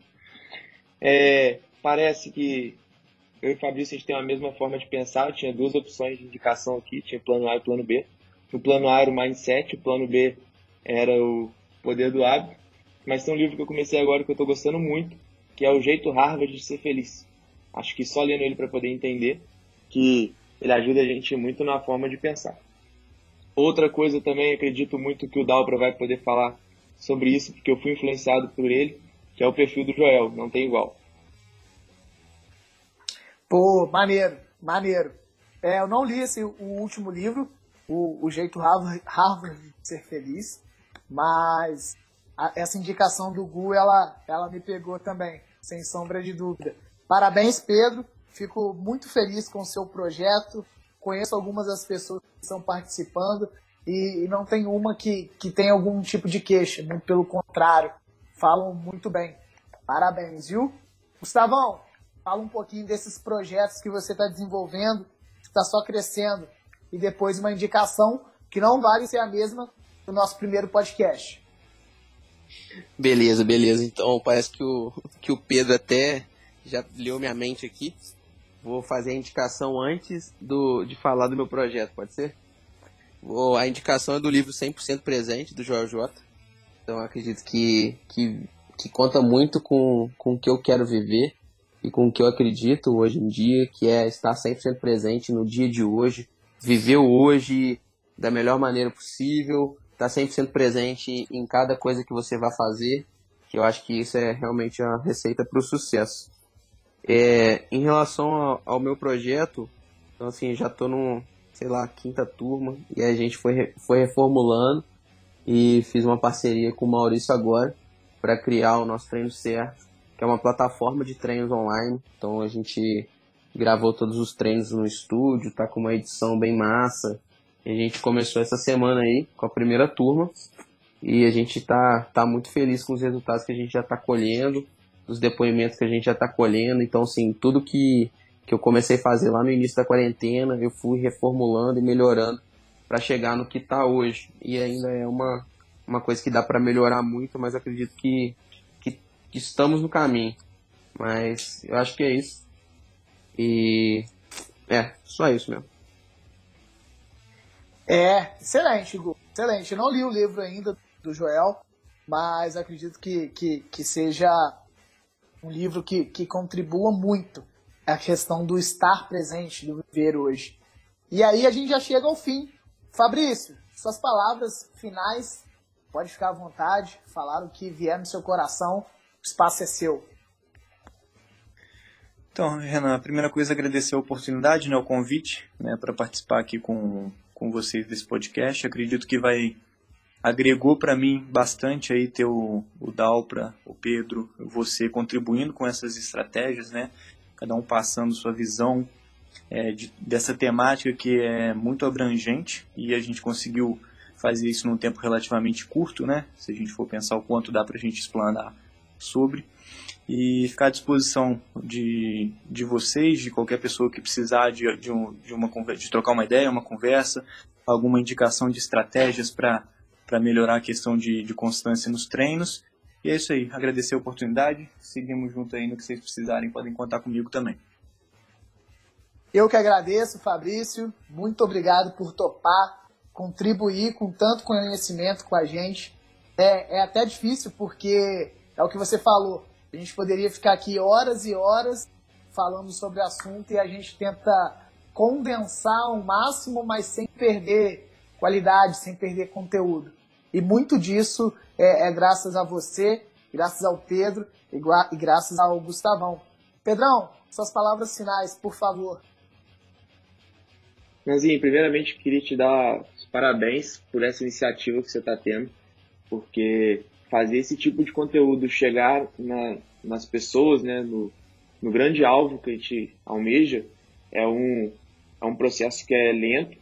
É, parece que eu e o Fabrício a gente tem a mesma forma de pensar. Eu tinha duas opções de indicação aqui, tinha plano A e plano B. O plano A era o mindset, o plano B era o poder do hábito. Mas tem um livro que eu comecei agora que eu estou gostando muito, que é o Jeito Harvard de Ser Feliz. Acho que só lendo ele para poder entender que ele ajuda a gente muito na forma de pensar. Outra coisa também, acredito muito que o Dalbra vai poder falar sobre isso, porque eu fui influenciado por ele, que é o perfil do Joel, não tem igual. Pô, maneiro, maneiro. É, eu não li o último livro, o, o Jeito Harvard, Harvard de Ser Feliz, mas a, essa indicação do Gu, ela, ela me pegou também, sem sombra de dúvida. Parabéns, Pedro. Fico muito feliz com o seu projeto. Conheço algumas das pessoas que estão participando e, e não tem uma que, que tem algum tipo de queixa, muito pelo contrário. Falam muito bem. Parabéns, viu? Gustavão, fala um pouquinho desses projetos que você está desenvolvendo, que está só crescendo. E depois uma indicação que não vale ser a mesma do nosso primeiro podcast. Beleza, beleza. Então parece que o, que o Pedro até já leu minha mente aqui. Vou fazer a indicação antes do, de falar do meu projeto, pode ser? Vou, a indicação é do livro 100% Presente, do Joel J. Então acredito que, que, que conta muito com, com o que eu quero viver e com o que eu acredito hoje em dia, que é estar 100% presente no dia de hoje, viver hoje da melhor maneira possível, estar 100% presente em cada coisa que você vai fazer, que eu acho que isso é realmente a receita para o sucesso. É, em relação ao, ao, meu projeto, então assim, já estou no, sei lá, quinta turma, e a gente foi, foi reformulando e fiz uma parceria com o Maurício agora para criar o nosso treino certo, que é uma plataforma de treinos online. Então a gente gravou todos os treinos no estúdio, tá com uma edição bem massa. A gente começou essa semana aí com a primeira turma e a gente tá, tá muito feliz com os resultados que a gente já está colhendo dos depoimentos que a gente já está colhendo. Então, assim, tudo que, que eu comecei a fazer lá no início da quarentena, eu fui reformulando e melhorando para chegar no que está hoje. E ainda é uma, uma coisa que dá para melhorar muito, mas acredito que, que, estamos no caminho. Mas eu acho que é isso. E é, só isso mesmo. É, excelente, Gu. Excelente. Eu não li o livro ainda do Joel, mas acredito que, que, que seja um livro que, que contribua muito a questão do estar presente, do viver hoje. E aí a gente já chega ao fim. Fabrício, suas palavras finais, pode ficar à vontade, falar o que vier no seu coração, espaço é seu. Então, Renan, a primeira coisa é agradecer a oportunidade, né, o convite, né, para participar aqui com, com vocês desse podcast. Acredito que vai agregou para mim bastante aí ter o, o Dalpra, o Pedro, você contribuindo com essas estratégias, né? Cada um passando sua visão é, de, dessa temática que é muito abrangente e a gente conseguiu fazer isso num tempo relativamente curto, né? Se a gente for pensar o quanto dá para a gente explanar sobre e ficar à disposição de, de vocês, de qualquer pessoa que precisar de, de, um, de, uma, de trocar uma ideia, uma conversa, alguma indicação de estratégias para melhorar a questão de, de constância nos treinos. E é isso aí, agradecer a oportunidade, seguimos junto aí no que vocês precisarem, podem contar comigo também. Eu que agradeço, Fabrício, muito obrigado por topar, contribuir com tanto conhecimento com a gente. É, é até difícil porque é o que você falou, a gente poderia ficar aqui horas e horas falando sobre o assunto e a gente tenta condensar ao máximo, mas sem perder qualidade, sem perder conteúdo. E muito disso é, é graças a você, graças ao Pedro e, e graças ao Gustavão. Pedrão, suas palavras finais, por favor. Nanzinho, primeiramente queria te dar os parabéns por essa iniciativa que você está tendo, porque fazer esse tipo de conteúdo chegar na, nas pessoas, né, no, no grande alvo que a gente almeja, é um, é um processo que é lento,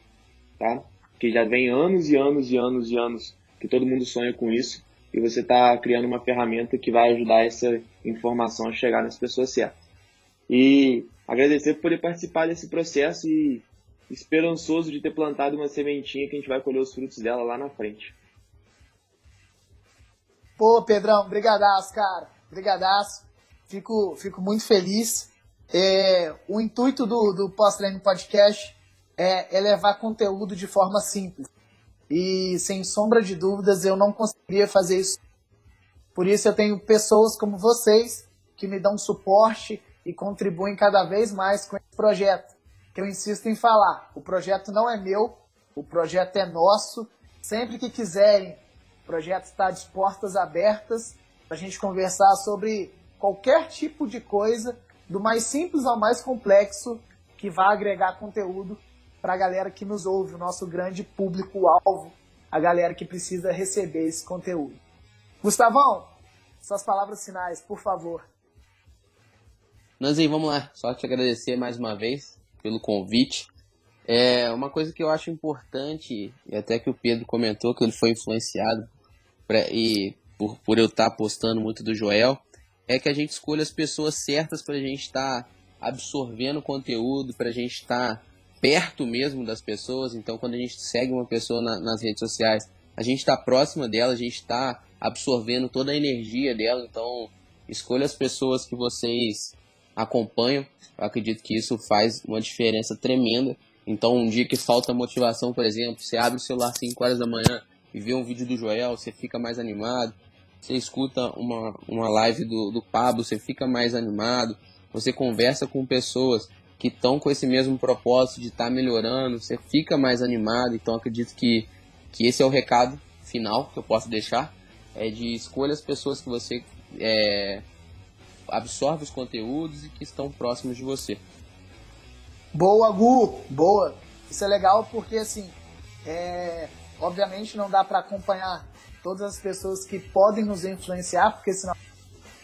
tá? que já vem anos e anos e anos e anos que todo mundo sonha com isso, e você está criando uma ferramenta que vai ajudar essa informação a chegar nas pessoas certas. E agradecer por poder participar desse processo e esperançoso de ter plantado uma sementinha que a gente vai colher os frutos dela lá na frente. Pô, Pedrão, brigadaço, cara. Brigadaço. Fico, fico muito feliz. É, o intuito do, do Pós-Treino Podcast é, é levar conteúdo de forma simples. E sem sombra de dúvidas, eu não conseguiria fazer isso. Por isso eu tenho pessoas como vocês que me dão suporte e contribuem cada vez mais com esse projeto. Que eu insisto em falar, o projeto não é meu, o projeto é nosso. Sempre que quiserem, o projeto está de portas abertas para a gente conversar sobre qualquer tipo de coisa, do mais simples ao mais complexo, que vai agregar conteúdo para a galera que nos ouve, o nosso grande público-alvo, a galera que precisa receber esse conteúdo. Gustavão, suas palavras finais, por favor. Nanzinho, vamos lá. Só te agradecer mais uma vez pelo convite. É uma coisa que eu acho importante, e até que o Pedro comentou que ele foi influenciado e por, por eu estar tá postando muito do Joel, é que a gente escolha as pessoas certas para a gente estar tá absorvendo conteúdo, para a gente estar tá perto mesmo das pessoas. Então, quando a gente segue uma pessoa na, nas redes sociais, a gente está próxima dela, a gente está absorvendo toda a energia dela. Então, escolha as pessoas que vocês acompanham. Eu acredito que isso faz uma diferença tremenda. Então, um dia que falta motivação, por exemplo, você abre o celular 5 horas da manhã e vê um vídeo do Joel, você fica mais animado. Você escuta uma, uma live do, do Pablo, você fica mais animado. Você conversa com pessoas que estão com esse mesmo propósito de estar tá melhorando, você fica mais animado. Então, acredito que, que esse é o recado final que eu posso deixar. É de escolha as pessoas que você é, absorve os conteúdos e que estão próximos de você. Boa, Gu! Boa! Isso é legal porque, assim, é... obviamente não dá para acompanhar todas as pessoas que podem nos influenciar, porque senão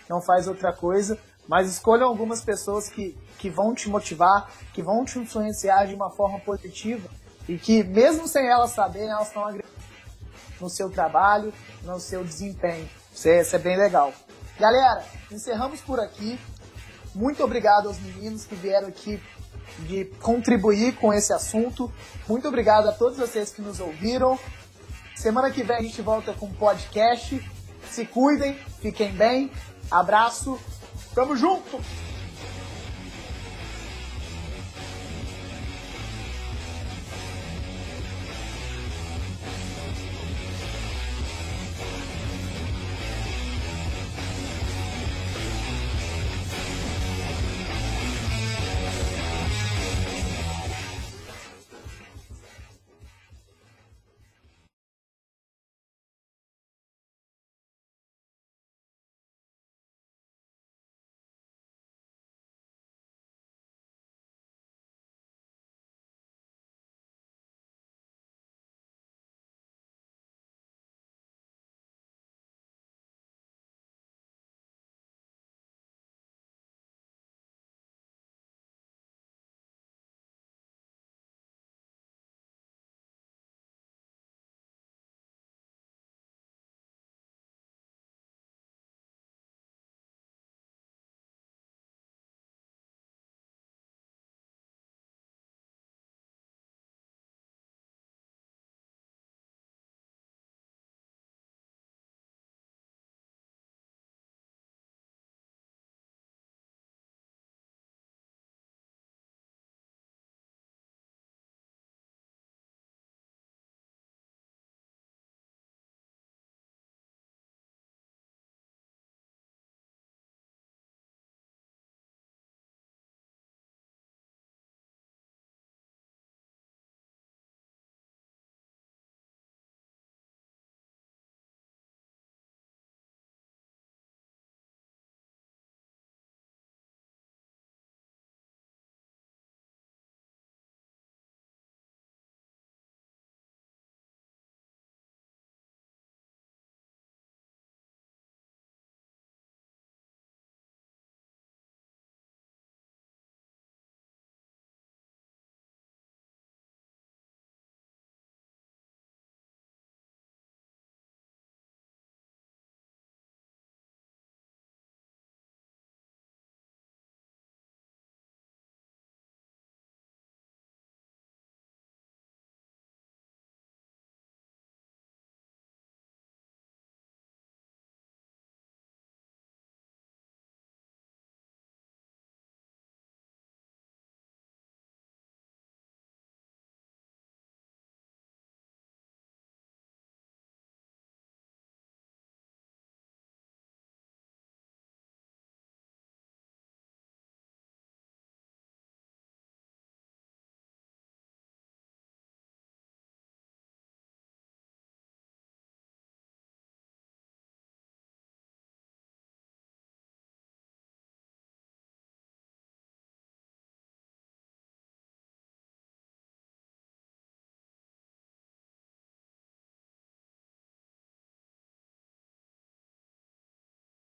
não faz outra coisa. Mas escolha algumas pessoas que, que vão te motivar, que vão te influenciar de uma forma positiva e que, mesmo sem elas saberem, elas estão agregando no seu trabalho, no seu desempenho. Isso é, isso é bem legal. Galera, encerramos por aqui. Muito obrigado aos meninos que vieram aqui de contribuir com esse assunto. Muito obrigado a todos vocês que nos ouviram. Semana que vem a gente volta com um podcast. Se cuidem, fiquem bem. Abraço. Tamo junto!